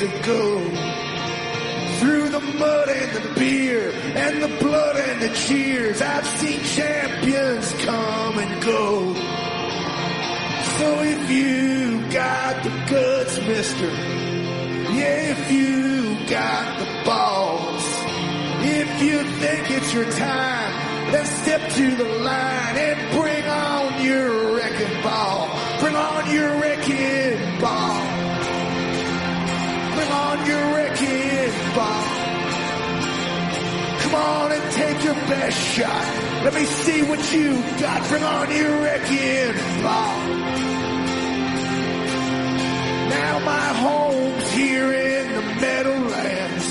Years ago, through the mud and the beer and the blood and the cheers, I've seen champions come and go. So if you got the guts, mister, yeah, if you got the balls, if you think it's your time, then step to the line and bring on your wrecking ball. Bring on your wrecking wrecking ball. Come on and take your best shot. Let me see what you got. Bring on your wrecking ball. Now my home's here in the Meadowlands.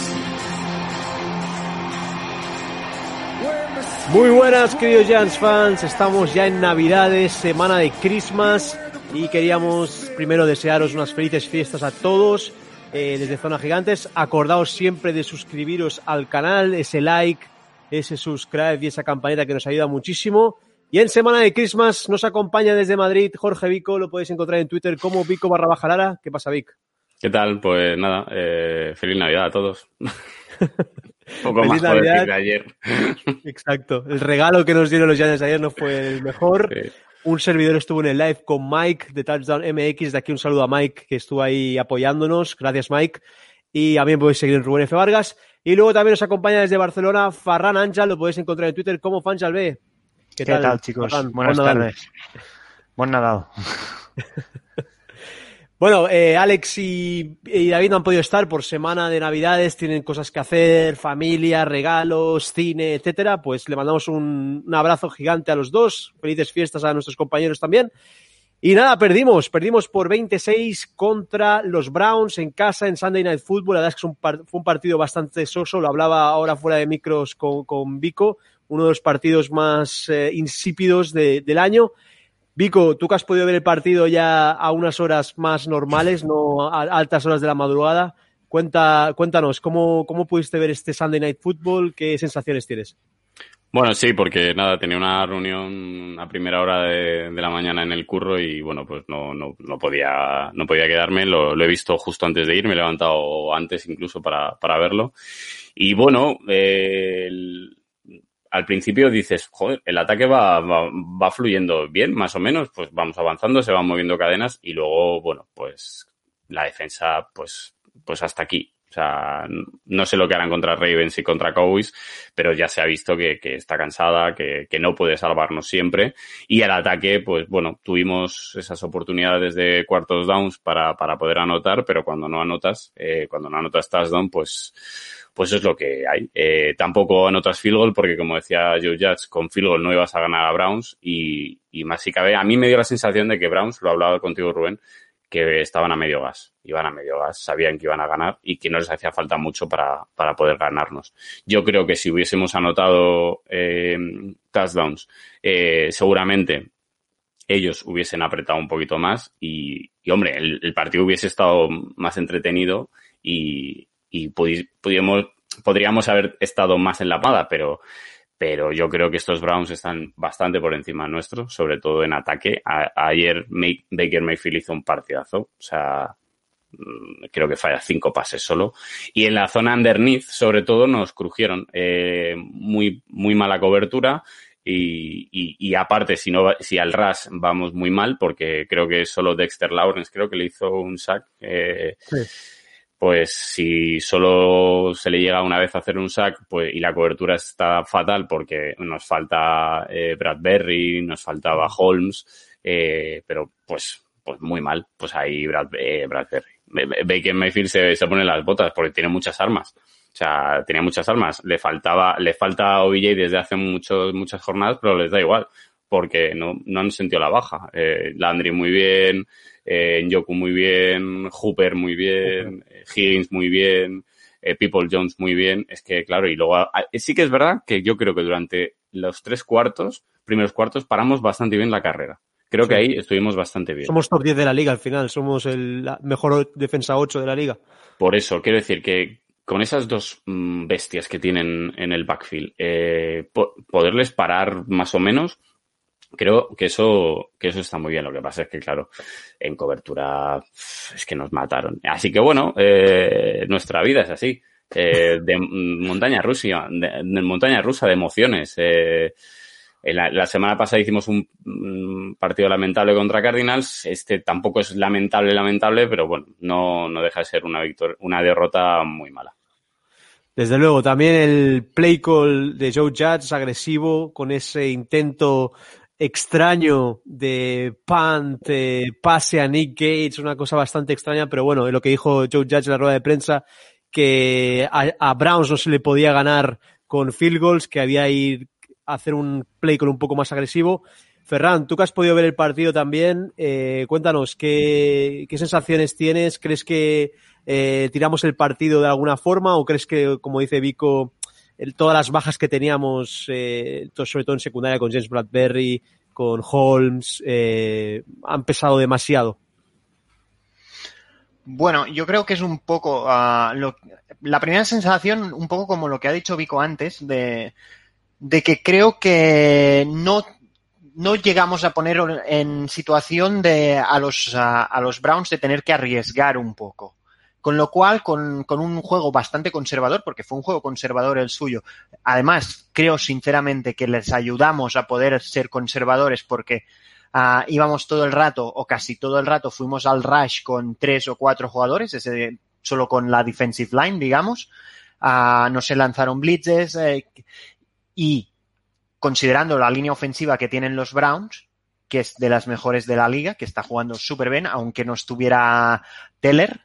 Muy buenas, queridos Giants fans. Estamos ya en Navidades, semana de Christmas, y queríamos primero desearos unas felices fiestas a todos eh, desde Zona Gigantes. Acordaos siempre de suscribiros al canal, ese like, ese subscribe y esa campanita que nos ayuda muchísimo. Y en semana de Christmas nos acompaña desde Madrid Jorge Vico, lo podéis encontrar en Twitter como Vico barra baja Lara. ¿Qué pasa, Vic? ¿Qué tal? Pues nada, eh, feliz Navidad a todos. Poco Feliz más puedo decir Navidad. de ayer. Exacto. El regalo que nos dieron los Giants ayer no fue el mejor. Sí. Un servidor estuvo en el live con Mike de Touchdown MX. De aquí un saludo a Mike que estuvo ahí apoyándonos. Gracias, Mike. Y también podéis seguir en Rubén F. Vargas. Y luego también nos acompaña desde Barcelona Farran Ancha. Lo podéis encontrar en Twitter como Fanchal B. ¿Qué, tal, chicos? Farran? Buenas Buen tardes. Buen Nadal. Bueno, eh, Alex y, y David no han podido estar por semana de Navidades, tienen cosas que hacer, familia, regalos, cine, etcétera. Pues le mandamos un, un abrazo gigante a los dos. Felices fiestas a nuestros compañeros también. Y nada, perdimos, perdimos por 26 contra los Browns en casa en Sunday Night Football. La verdad es que un fue un partido bastante soso, lo hablaba ahora fuera de micros con, con Vico, uno de los partidos más eh, insípidos de- del año. Vico, tú que has podido ver el partido ya a unas horas más normales, no a altas horas de la madrugada, cuenta, cuéntanos, ¿cómo, ¿cómo pudiste ver este Sunday Night Football? ¿Qué sensaciones tienes? Bueno, sí, porque nada, tenía una reunión a primera hora de, la mañana en el curro y bueno, pues no, no, no podía, no podía quedarme. Lo, lo he visto justo antes de ir, me he levantado antes incluso para, para verlo. Y bueno, eh, el- al principio dices, joder, el ataque va, va, va fluyendo bien, más o menos, pues vamos avanzando, se van moviendo cadenas y luego, bueno, pues la defensa, pues, pues hasta aquí. O sea, no sé lo que harán contra Ravens y contra Cowboys, pero ya se ha visto que, que está cansada, que, que no puede salvarnos siempre. Y el ataque, pues bueno, tuvimos esas oportunidades de cuartos downs para, para poder anotar, pero cuando no anotas, eh, cuando no anotas touchdown, pues, pues es lo que hay. Eh, tampoco anotas field goal porque, como decía Joe Judge, con field goal no ibas a ganar a Browns y, y más si cabe, a mí me dio la sensación de que Browns, lo he hablado contigo Rubén, que estaban a medio gas, iban a medio gas, sabían que iban a ganar y que no les hacía falta mucho para, para poder ganarnos. Yo creo que si hubiésemos anotado eh, touchdowns, eh, seguramente ellos hubiesen apretado un poquito más y, y hombre, el, el partido hubiese estado más entretenido y, y pudi- pudiéramos- podríamos haber estado más en la pada, pero, pero yo creo que estos Browns están bastante por encima nuestro, sobre todo en ataque. Ayer Baker Mayfield hizo un partidazo, o sea, mm, creo que falla cinco pases solo. Y en la zona underneath, sobre todo, nos crujieron. Eh, muy, muy mala cobertura. Y, y, y aparte, si no, si al RAS vamos muy mal, porque creo que solo Dexter Lawrence creo que le hizo un sack. eh, pues si solo se le llega una vez a hacer un sack pues, y la cobertura está fatal porque nos falta eh, Bradbury, nos faltaba Holmes, eh, pero pues, pues muy mal, pues ahí Brad, eh, Bradbury. Baker Mayfield se, se pone las botas porque tiene muchas armas. O sea, tenía muchas armas. Le faltaba, le falta OBJ desde hace muchos, muchas jornadas, pero les da igual. porque no, no han sentido la baja. Eh, Landry muy bien, eh, Njoku muy bien, Hooper muy bien, eh, Higgins muy bien, eh, People Jones muy bien. Es que, claro, y luego ah, sí que es verdad que yo creo que durante los tres cuartos, primeros cuartos, paramos bastante bien la carrera. Creo Sí. que ahí estuvimos bastante bien. Somos top 10 de la liga al final, somos el mejor defensa 8 de la liga. Por eso, quiero decir que con esas dos mm, bestias que tienen en el backfield, eh, po- poderles parar más o menos, creo que eso, que eso está muy bien. Lo que pasa es que, claro, en cobertura es que nos mataron. Así que bueno, eh, nuestra vida es así. eh, de montaña rusa, de, montaña rusa de emociones. Eh, la semana pasada hicimos un, un partido lamentable contra Cardinals. Este tampoco es lamentable, lamentable, pero bueno, no, no deja de ser una victoria, una derrota muy mala. Desde luego, también el play call de Joe Judge agresivo con ese intento extraño de punt, eh, pase a Nick Gates, una cosa bastante extraña, pero bueno, lo que dijo Joe Judge en la rueda de prensa, que a, Browns no se le podía ganar con field goals, que había ir a hacer un play call un poco más agresivo. Ferran, tú que has podido ver el partido también, eh, cuéntanos, ¿qué, ¿qué sensaciones tienes? ¿Crees que eh, tiramos el partido de alguna forma o crees que, como dice Vico, todas las bajas que teníamos, eh, sobre todo en secundaria con James Bradbury, con Holmes, eh, han pesado demasiado? Bueno, yo creo que es un poco ah, la primera sensación, un poco como lo que ha dicho Vico antes, de, de que creo que no, no llegamos a poner en situación de a los, a los Browns de tener que arriesgar un poco. Con lo cual, con, un juego bastante conservador, porque fue un juego conservador el suyo. Además, creo sinceramente que les ayudamos a poder ser conservadores porque ah, íbamos todo el rato, o casi todo el rato, fuimos al rush con tres o cuatro jugadores, ese, solo con la defensive line, digamos. Ah, no se lanzaron blitzes eh, y considerando la línea ofensiva que tienen los Browns, que es de las mejores de la liga, que está jugando súper bien, aunque no estuviera Teller,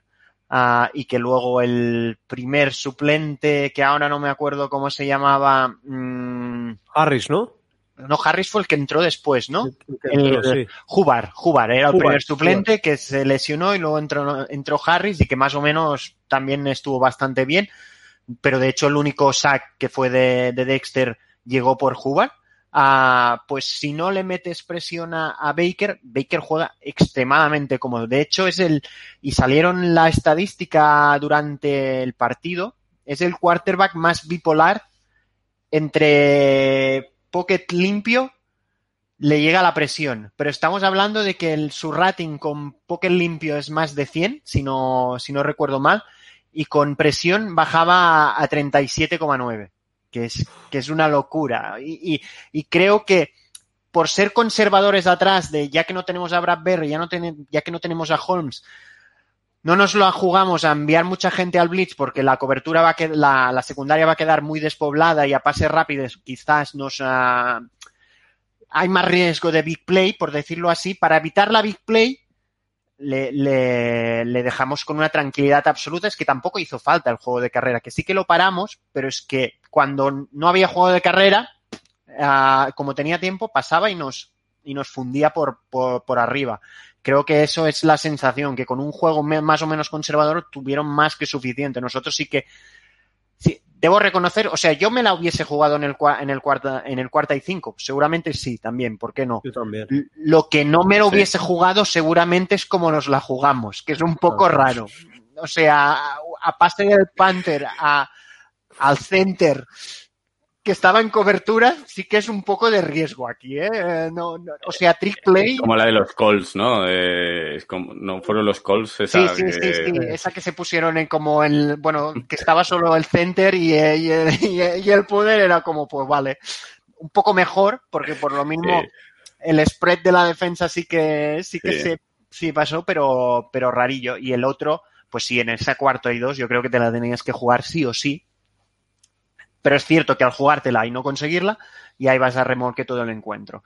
ah, y que luego el primer suplente, que ahora no me acuerdo cómo se llamaba, mm, Harris, ¿no? no, Harris fue el que entró después, ¿no? El- sí. Jubar, Jubar, era el primer suplente que se lesionó y luego entró, entró Harris y que más o menos también estuvo bastante bien, pero de hecho el único sack que fue de, de Dexter llegó por Hubbard. Ah, pues si no le metes presión a, Baker, Baker juega extremadamente cómodo. De hecho, es el, y salieron la estadística durante el partido, es el quarterback más bipolar entre pocket limpio le llega la presión, pero estamos hablando de que el, su rating con pocket limpio es más de 100, si no, si no recuerdo mal, y con presión bajaba a 37,9, que es, que es una locura. Y, y, creo que por ser conservadores atrás de ya que no tenemos a Bradbury, ya, no ya que no tenemos a Holmes, no nos lo jugamos a enviar mucha gente al blitz porque la cobertura va a quedar, la, la secundaria va a quedar muy despoblada y a pases rápidos quizás nos uh, hay más riesgo de big play, por decirlo así. Para evitar la big play, le, le, le, dejamos con una tranquilidad absoluta. Es que tampoco hizo falta el juego de carrera, que sí que lo paramos, pero es que cuando no había juego de carrera, uh, como tenía tiempo, pasaba y nos, y nos fundía por, por, por arriba. Creo que eso es la sensación, que con un juego más o menos conservador tuvieron más que suficiente. Nosotros sí que sí, debo reconocer, o sea, yo me la hubiese jugado en el, en el cuarta, en el cuarta y cinco, seguramente sí, también, ¿por qué no? Yo también. Lo que no me lo sí. hubiese jugado seguramente es como nos la jugamos, que es un poco raro. O sea, a, a pase del Panther a, al center que estaba en cobertura, sí que es un poco de riesgo aquí, ¿eh? No, no, o sea, trick play. Es como la de los calls, ¿no? Eh, es como, no fueron los calls esa sí, sí, que... sí, sí, esa que se pusieron en como el, bueno, que estaba solo el center y, y, y, y el poder era como, pues vale, un poco mejor, porque por lo mismo sí. el spread de la defensa sí que, sí que sí. se, sí pasó, pero, pero rarillo. Y el otro, pues sí, en esa cuarto y dos, yo creo que te la tenías que jugar sí o sí, pero es cierto que al jugártela y no conseguirla, y ahí vas a remolque todo el encuentro.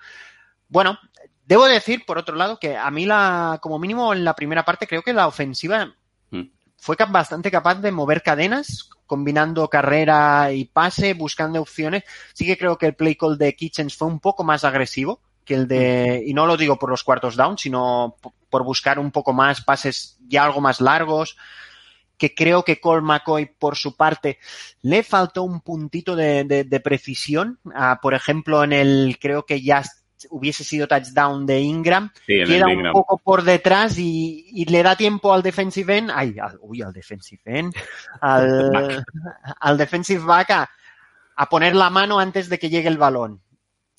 Bueno, debo decir, por otro lado, que a mí la, como mínimo en la primera parte, creo que la ofensiva mm. fue bastante capaz de mover cadenas, combinando carrera y pase, buscando opciones. Sí que creo que el play call de Kitchens fue un poco más agresivo que el de, y no lo digo por los cuartos down, sino por buscar un poco más pases ya algo más largos, que creo que Cole McCoy, por su parte, le faltó un puntito de, de, de precisión. Uh, por ejemplo, en el, creo que ya hubiese sido touchdown de Ingram, Sí, queda un Ingram. poco por detrás y, y le da tiempo al defensive end, ay, al, uy, al defensive end, al, al defensive back a, a poner la mano antes de que llegue el balón.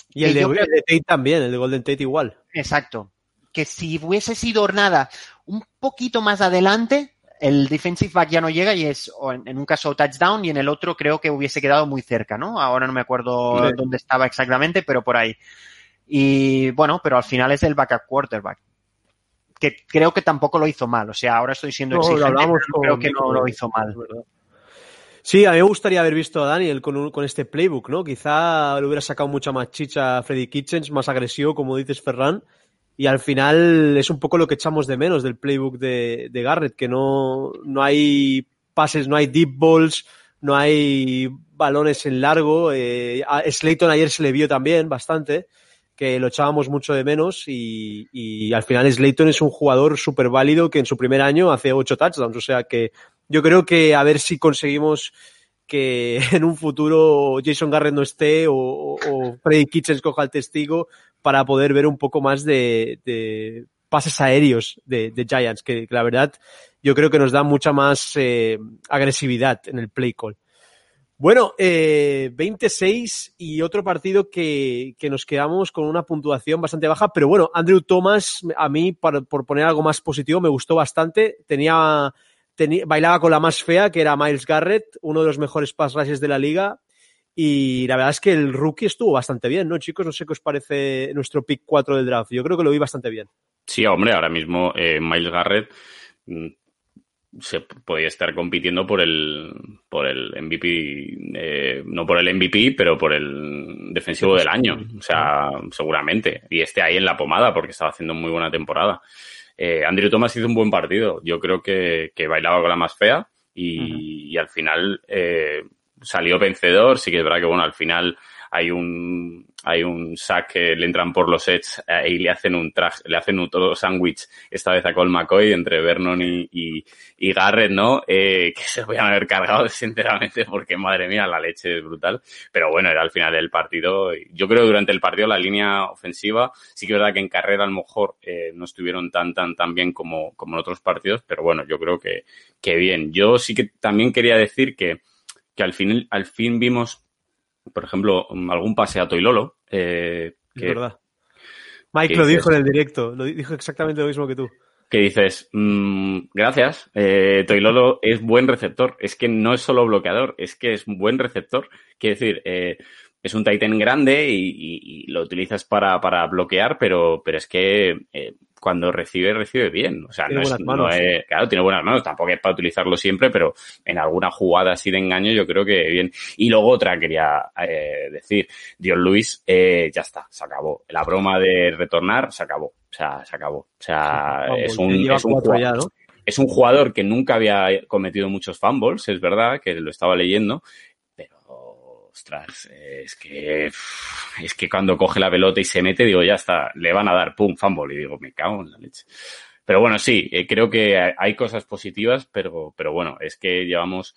Y el de, yo creo- el de Tate también, el de Golden Tate igual. Exacto. Que si hubiese sido nada un poquito más adelante, el defensive back ya no llega y es en, un caso touchdown y en el otro creo que hubiese quedado muy cerca, ¿no? Ahora no me acuerdo Sí. dónde estaba exactamente, pero por ahí. Y bueno, pero al final es el backup quarterback. Que creo que tampoco lo hizo mal. O sea, ahora estoy siendo No, exigente, pero creo que no lo hizo mal. Sí, a mí me gustaría haber visto a Daniel con, un- con este playbook, ¿no? Quizá le hubiera sacado mucha más chicha a Freddy Kitchens, más agresivo, como dices Ferran. Y al final es un poco lo que echamos de menos del playbook de, de Garrett, que no, no hay pases, no hay deep balls, no hay balones en largo. Eh, a Slayton ayer se le vio también bastante, que lo echábamos mucho de menos y, y al final Slayton es un jugador súper válido que en su primer año hace ocho touchdowns. O sea que yo creo que a ver si conseguimos que en un futuro Jason Garrett no esté o, o, Freddy Kitchens coja el testigo para poder ver un poco más de, de pases aéreos de, de Giants, que, la verdad yo creo que nos da mucha más eh, agresividad en el play call. Bueno, eh, 26 y otro partido que, que, nos quedamos con una puntuación bastante baja, pero bueno, Andrew Thomas, a mí, por, por poner algo más positivo, me gustó bastante. Tenía, bailaba con la más fea, que era Miles Garrett, uno de los mejores pass rushes de la liga. Y la verdad es que el rookie estuvo bastante bien, ¿no, chicos? No sé qué os parece nuestro pick 4 del draft. Yo creo que lo vi bastante bien. Sí, hombre, ahora mismo eh, Miles Garrett mm, se podía estar compitiendo por el por el MVP, eh, no por el MVP, pero por el defensivo del año. O sea, seguramente. Y esté ahí en la pomada porque estaba haciendo muy buena temporada. Eh, Andrew Thomas hizo un buen partido. Yo creo que, que bailaba con la más fea y, uh -huh. y al final eh, salió vencedor. Sí que es verdad que, bueno, al final hay un hay un sack que le entran por los edge eh, y le hacen un traje, le hacen un todo sándwich esta vez a Cole McCoy entre Vernon y, y, Garrett, ¿no? Eh, que se podían haber cargado sinceramente porque madre mía la leche es brutal. Pero bueno, era al final del partido. Yo creo que durante el partido la línea ofensiva sí que es verdad que en carrera a lo mejor eh, no estuvieron tan tan tan bien como, como en otros partidos, pero bueno, yo creo que, que bien. Yo sí que también quería decir que, que al fin al fin vimos por ejemplo, algún pase a Toilolo. Eh, que, es verdad. Mike lo dijo en el directo, lo dijo exactamente lo mismo que tú. Que dices, mmm, gracias, eh, Toilolo es buen receptor. Es que no es solo bloqueador, es que es un buen receptor. Quiere decir, eh, es un Titan grande y, y, y, lo utilizas para, para bloquear, pero, pero es que eh, cuando recibe, recibe bien. O sea, tiene no es, manos, no es, claro, tiene buenas manos, tampoco es para utilizarlo siempre, pero en alguna jugada así de engaño yo creo que bien. Y luego otra quería eh, decir, Dion Luis, eh, ya está, se acabó. La broma de retornar se acabó. O sea, se acabó. O sea, es, un, es, un jugador, ya, ¿no? es un jugador que nunca había cometido muchos fumbles, es verdad, que lo estaba leyendo, ostras, es que es que cuando coge la pelota y se mete, digo, ya está, le van a dar, pum, fumble, y digo, me cago en la leche. Pero bueno, sí, eh, creo que hay cosas positivas, pero, pero bueno, es que llevamos,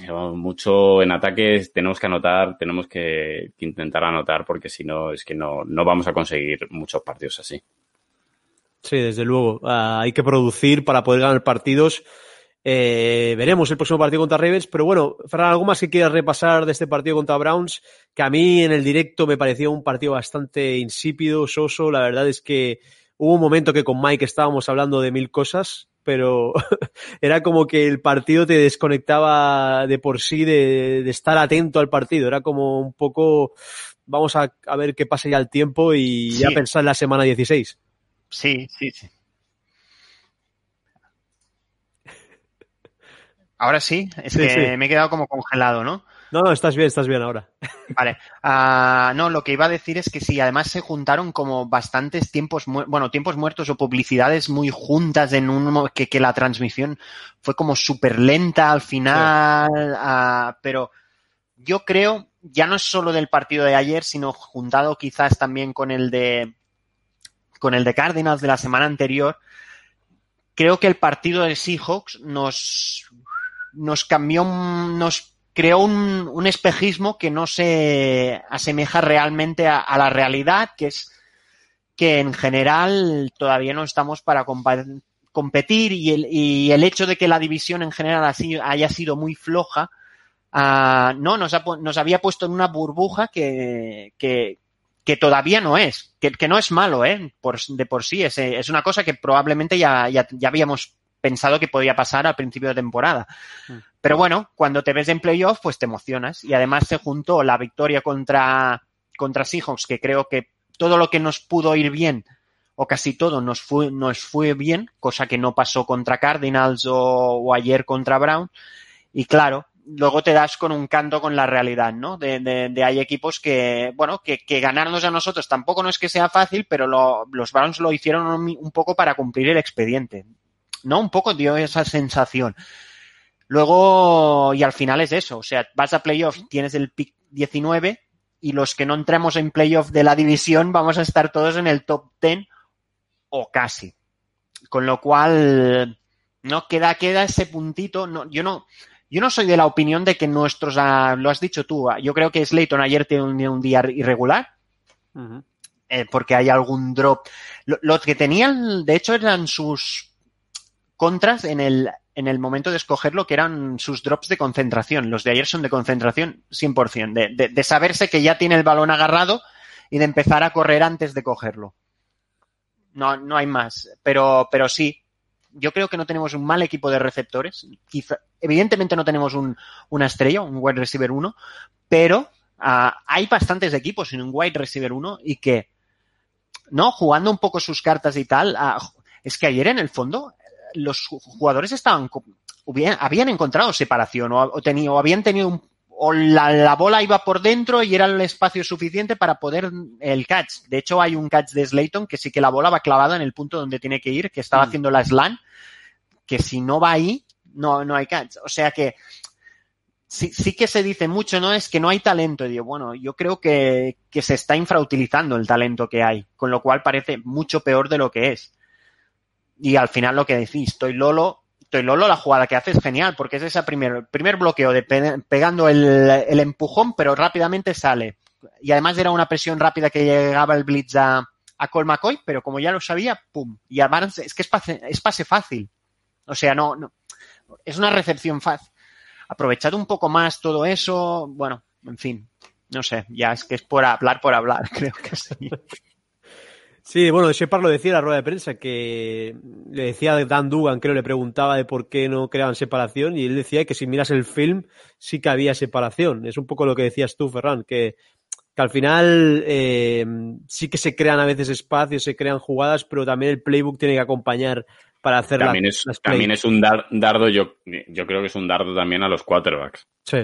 llevamos mucho en ataques, tenemos que anotar, tenemos que, intentar anotar, porque si no, es que no, no vamos a conseguir muchos partidos así. Sí, desde luego. Uh, hay que producir para poder ganar partidos. Eh, veremos el próximo partido contra Ravens, pero bueno, Ferran, ¿algo más que quieras repasar de este partido contra Browns? Que a mí en el directo me pareció un partido bastante insípido, soso. La verdad es que hubo un momento que con Mike estábamos hablando de mil cosas, pero era como que el partido te desconectaba de por sí de, de estar atento al partido. Era como un poco, vamos a, a ver qué pasa ya el tiempo y sí. ya pensar en la semana 16. Sí, sí, sí. Ahora sí, es sí, que sí. me he quedado como congelado, ¿no? No, no, estás bien, estás bien ahora. Vale. Uh, no, lo que iba a decir es que sí, además se juntaron como bastantes tiempos, bueno, tiempos muertos o publicidades muy juntas en un que, que la transmisión fue como súper lenta al final, sí. uh, pero yo creo ya no es solo del partido de ayer, sino juntado quizás también con el de con el de Cardinals de la semana anterior, creo que el partido de Seahawks nos, nos cambió, nos creó un, un espejismo que no se asemeja realmente a, la realidad, que es que en general todavía no estamos para competir y el, y el hecho de que la división en general así haya sido muy floja, uh, no, nos, ha, nos había puesto en una burbuja que, que, todavía no es, que, que, no es malo, ¿eh? De por sí, es, es una cosa que probablemente ya, ya habíamos pensado que podía pasar al principio de temporada. Mm. Pero bueno, cuando te ves en playoff, pues te emocionas. Y además se juntó la victoria contra, contra Seahawks, que creo que todo lo que nos pudo ir bien, o casi todo nos fue, nos fue bien, cosa que no pasó contra Cardinals o, o ayer contra Brown. Y claro, luego te das con un canto con la realidad, ¿no? De, de, de hay equipos que, bueno, que, que, ganarnos a nosotros tampoco no es que sea fácil, pero lo, los Browns lo hicieron un, un, poco para cumplir el expediente. ¿No? Un poco dio esa sensación. Luego, y al final es eso, o sea, vas a playoff, tienes el pick 19 y los que no entremos en playoff de la división vamos a estar todos en el top 10 o casi. Con lo cual, no queda, queda ese puntito, no, yo no, yo no soy de la opinión de que nuestros, uh, lo has dicho tú, uh, yo creo que Slayton ayer tiene un, un día irregular, uh -huh. eh, porque hay algún drop. Lo, los que tenían, de hecho, eran sus contras en el, en el momento de escogerlo, que eran sus drops de concentración. Los de ayer son de concentración 100%, de, de, de saberse que ya tiene el balón agarrado y de empezar a correr antes de cogerlo. No, no hay más, pero, pero sí, yo creo que no tenemos un mal equipo de receptores. Quizá, evidentemente no tenemos un, una estrella, un wide receiver 1, pero uh, hay bastantes equipos en un wide receiver 1 y que, ¿no? Jugando un poco sus cartas y tal, uh, es que ayer en el fondo los jugadores estaban, habían encontrado separación o, o, tenido, o habían tenido un, o la, la, bola iba por dentro y era el espacio suficiente para poder el catch. De hecho, hay un catch de Slayton que sí que la bola va clavada en el punto donde tiene que ir, que estaba mm. haciendo la slant, que si no va ahí, no, no hay catch. O sea que sí, sí que se dice mucho, ¿no? Es que no hay talento. Y digo, bueno, yo creo que, que se está infrautilizando el talento que hay, con lo cual parece mucho peor de lo que es. Y al final lo que decís, estoy Lolo, Lolo la jugada que hace es genial, porque es ese primer, primer bloqueo de pe pegando el, empujón, pero rápidamente sale. Y además era una presión rápida que llegaba el blitz a, a Col McCoy, pero como ya lo sabía, ¡pum! Y además es que es pase, es pase fácil. O sea, no, no, es una recepción fácil. Aprovechad un poco más todo eso, bueno, en fin, no sé, ya es que es por hablar por hablar, creo que sí. Sí, bueno, Shepard lo decía en la rueda de prensa, que le decía a Dan Dugan, creo, le preguntaba de por qué no creaban separación, y él decía que si miras el film, sí que había separación. Es un poco lo que decías tú, Ferran, que, que al final eh, sí que se crean a veces espacios, se crean jugadas, pero también el playbook tiene que acompañar para hacer también la, es, las También es un dar, dardo, yo, yo creo que es un dardo también a los quarterbacks. Sí.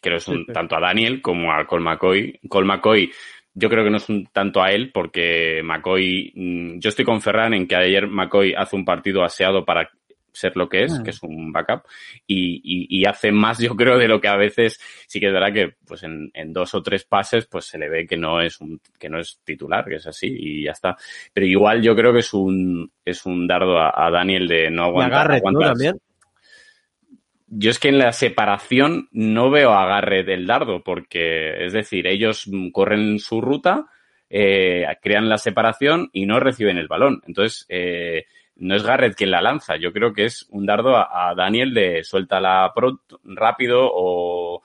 Creo que es un, sí, sí. tanto a Daniel como a Col McCoy. Col McCoy yo creo que no es un tanto a él, porque McCoy, mm, yo estoy con Ferran en que ayer McCoy hace un partido aseado para ser lo que es, mm. que es un backup, y, y, y, hace más, yo creo, de lo que a veces sí que es verdad que pues en, en, dos o tres pases pues se le ve que no es un, que no es titular, que es así, y ya está. Pero igual yo creo que es un, es un dardo a, a Daniel de no aguantar. Y ¿no? También yo es que en la separación no veo agarre del dardo, porque es decir, ellos corren su ruta, eh, crean la separación y no reciben el balón. Entonces, eh, no es Garrett quien la lanza. Yo creo que es un dardo a, Daniel de suéltala pronto, rápido o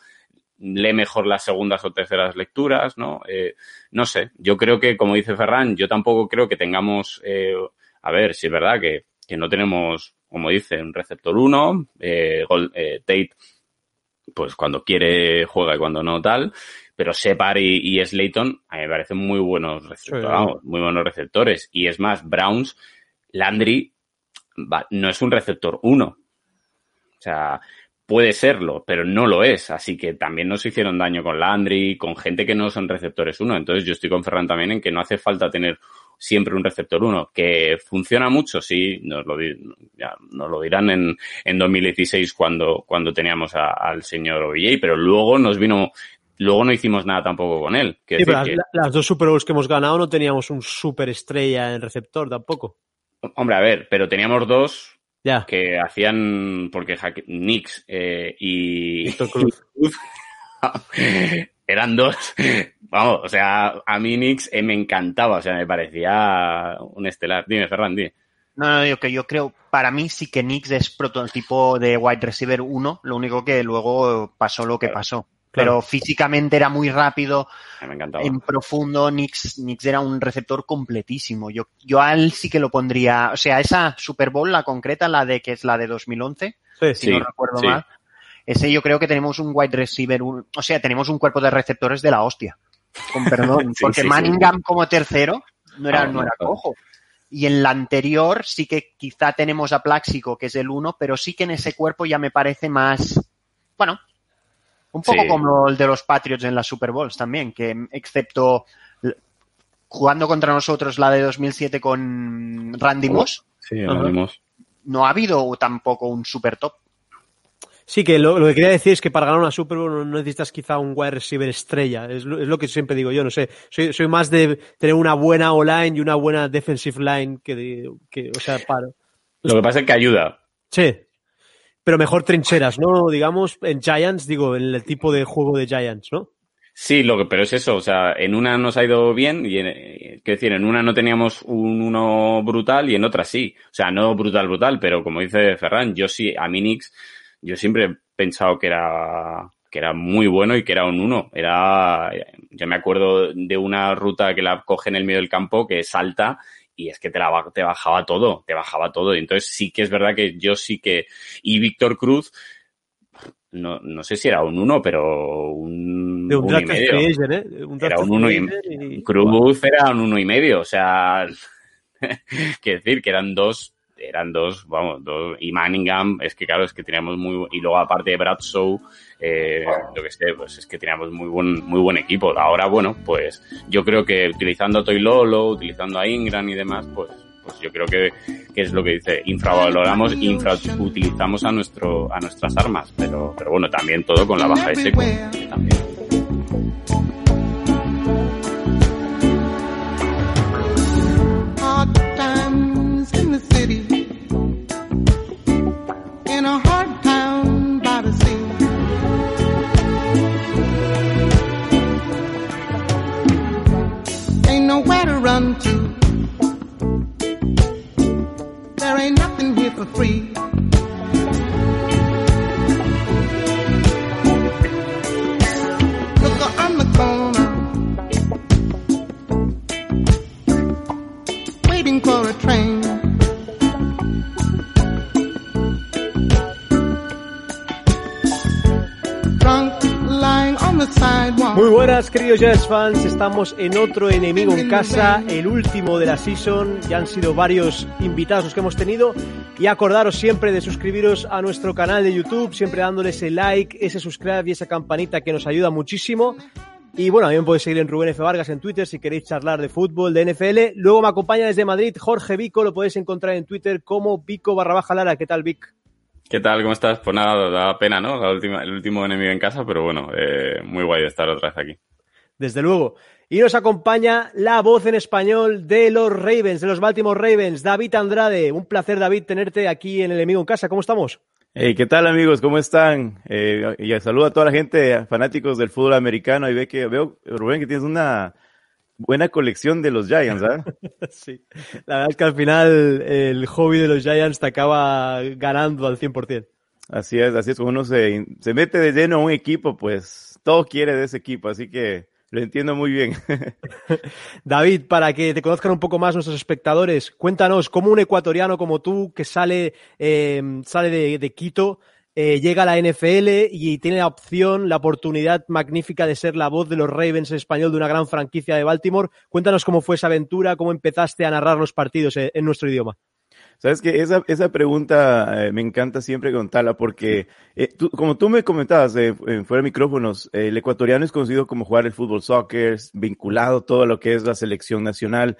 lee mejor las segundas o terceras lecturas, ¿no? Eh, no sé. Yo creo que, como dice Ferran, yo tampoco creo que tengamos, eh, a ver, si es verdad que, que no tenemos como dice, un receptor 1, eh, eh, Tate, pues cuando quiere juega y cuando no tal, pero Separ y, y Slayton a mí me parecen muy buenos receptores, sí. vamos, muy buenos receptores. Y es más, Browns, Landry va, no es un receptor 1. O sea, puede serlo, pero no lo es. Así que también nos hicieron daño con Landry, con gente que no son receptores 1. Entonces yo estoy con Ferran también en que no hace falta tener siempre un receptor 1. ¿Que funciona mucho? Sí, nos lo, ya, nos lo dirán en, en 2016 cuando, cuando teníamos a, al señor OBJ, pero luego nos vino luego no hicimos nada tampoco con él. Sí, pero las, las, dos Super Bowls que hemos ganado no teníamos un super estrella en receptor tampoco. Hombre, a ver, pero teníamos dos ya. que hacían, porque Nix eh, y Víctor Cruz. eran dos. Vamos, o sea, a mí Nix eh, me encantaba, o sea, me parecía un estelar. Dime, Ferran, dime. No, no, yo que yo creo, para mí sí que Nix es prototipo de wide receiver 1, lo único que luego pasó lo que Claro. pasó. Pero físicamente era muy rápido, Me encantaba. en profundo, Nix, Nix era un receptor completísimo. Yo, yo a él sí que lo pondría, o sea, esa Super Bowl, la concreta, la de que es la de 2011, Sí, si Sí, no recuerdo sí. mal, ese yo creo que tenemos un wide receiver, un- o sea, tenemos un cuerpo de receptores de la hostia. Con perdón, porque. Manningham como tercero no era, Ah, no no, era claro. cojo. Y en la anterior sí que quizá tenemos a Plaxico, que es el uno, pero sí que en ese cuerpo ya me parece más, bueno, un poco Sí. como el de los Patriots en las Super Bowls también, que excepto jugando contra nosotros la de 2007 con Randy Moss, Sí, lo vimos. no ha habido tampoco un super top. Sí, que lo, lo que quería decir es que para ganar una Super Bowl no necesitas quizá un wide receiver estrella. Es lo, es lo que siempre digo yo, no sé. Soy, soy más de tener una buena O-line y una buena defensive line que, de, que o sea, para. Lo que pasa es que ayuda. Sí. Pero mejor trincheras, ¿no? Digamos, en Giants, digo, en el tipo de juego de Giants, ¿no? Sí, lo que, pero es eso, o sea, en una nos ha ido bien y en, decir, en una no teníamos un uno brutal y en otra sí. O sea, no brutal, brutal, pero como dice Ferran, yo sí, a Minix, yo siempre he pensado que era, que era muy bueno y que era un uno. Era, yo me acuerdo de una ruta que la coge en el medio del campo que salta y es que te, la, te bajaba todo, te bajaba todo. Y entonces sí que es verdad que yo sí que, y Víctor Cruz, no, no sé si era un uno, pero un, De un uno y medio. ¿eh? Un Era un uno y- free agent y- Cruz era un uno y medio, o sea, quiero decir que eran dos, eran dos, vamos, dos, y Manningham, es que claro, es que teníamos muy, y luego aparte de Bradshaw, eh, yo que sé, pues es que teníamos muy buen, muy buen equipo. Ahora, bueno, pues yo creo que utilizando a Toilolo, utilizando a Ingram y demás, pues, pues yo creo que, que es lo que dice, infravaloramos, infrautilizamos a nuestro, a nuestras armas, pero, pero bueno, también todo con la baja de seco, también. Buenas, queridos Giants fans. Estamos en otro enemigo en casa, el último de la season. Ya han sido varios invitados los que hemos tenido. Y acordaros siempre de suscribiros a nuestro canal de YouTube, siempre dándole ese like, ese subscribe y esa campanita que nos ayuda muchísimo. Y bueno, también podéis seguir en Rubén F. Vargas en Twitter si queréis charlar de fútbol, de NFL. Luego me acompaña desde Madrid Jorge Vico, lo podéis encontrar en Twitter como Vico barra baja Lara. ¿Qué tal, Vic? ¿Qué tal? ¿Cómo estás? Pues nada, da pena, ¿no? La última, el último enemigo en casa, pero bueno, eh, muy guay de estar otra vez aquí. Desde luego. Y nos acompaña la voz en español de los Ravens, de los Baltimore Ravens, David Andrade. Un placer, David, tenerte aquí en el enemigo en casa. ¿Cómo estamos? Hey, ¿qué tal amigos? ¿Cómo están? Eh, y saludo a toda la gente, fanáticos del fútbol americano. Y ve que veo, Rubén, que tienes una buena colección de los Giants, ¿ah? sí. La verdad es que al final el hobby de los Giants te acaba ganando al 100%. Así es, así es. Uno se, se mete de lleno a un equipo, pues todo quiere de ese equipo. Así que lo entiendo muy bien. David, para que te conozcan un poco más nuestros espectadores, cuéntanos cómo un ecuatoriano como tú que sale, eh, sale de, de Quito eh, llega a la NFL y tiene la opción, la oportunidad magnífica de ser la voz de los Ravens en español de una gran franquicia de Baltimore. Cuéntanos cómo fue esa aventura, cómo empezaste a narrar los partidos en, en nuestro idioma. Sabes que esa, esa pregunta eh, me encanta siempre contarla porque, eh, tú, como tú me comentabas eh, fuera de micrófonos, eh, el ecuatoriano es conocido como jugar el fútbol soccer, vinculado todo lo que es la selección nacional.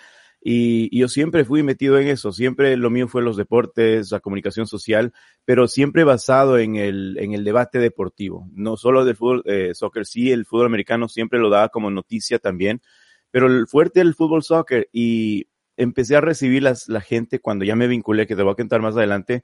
Y, yo siempre fui metido en eso, siempre lo mío fue los deportes, la comunicación social, pero siempre basado en el, en el debate deportivo, no solo del fútbol, eh, soccer, sí, el fútbol americano siempre lo daba como noticia también, pero el fuerte del fútbol soccer y empecé a recibir las, la gente cuando ya me vinculé, que te voy a contar más adelante,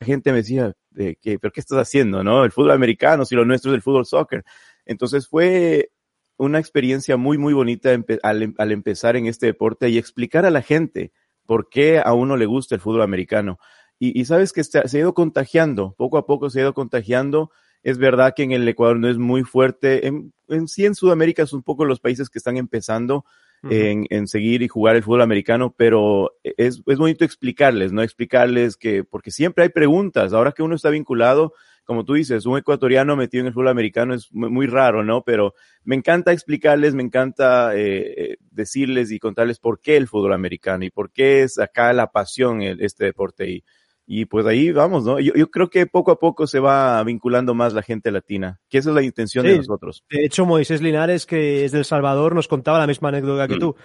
la gente me decía, eh, que, ¿pero qué estás haciendo? ¿No? El fútbol americano, si lo nuestro es el fútbol soccer. Entonces fue una experiencia muy, muy bonita empe- al, em- al empezar en este deporte y explicar a la gente por qué a uno le gusta el fútbol americano. Y, y sabes que se, ha ido contagiando, poco a poco se ha ido contagiando. Es verdad que en el Ecuador no es muy fuerte. En, en sí, en Sudamérica es un poco los países que están empezando en, en seguir y jugar el fútbol americano, pero es, es bonito explicarles, ¿no? Explicarles que, porque siempre hay preguntas. Ahora que uno está vinculado, como tú dices, un ecuatoriano metido en el fútbol americano es muy, raro, ¿no? Pero me encanta explicarles, me encanta eh, eh, decirles y contarles por qué el fútbol americano y por qué es acá la pasión el- este deporte. Y, y pues ahí vamos, ¿no? Yo, yo creo que poco a poco se va vinculando más la gente latina, que esa es la intención de Sí. nosotros. De hecho, Moisés Linares, que es del Salvador, nos contaba la misma anécdota que Mm. tú.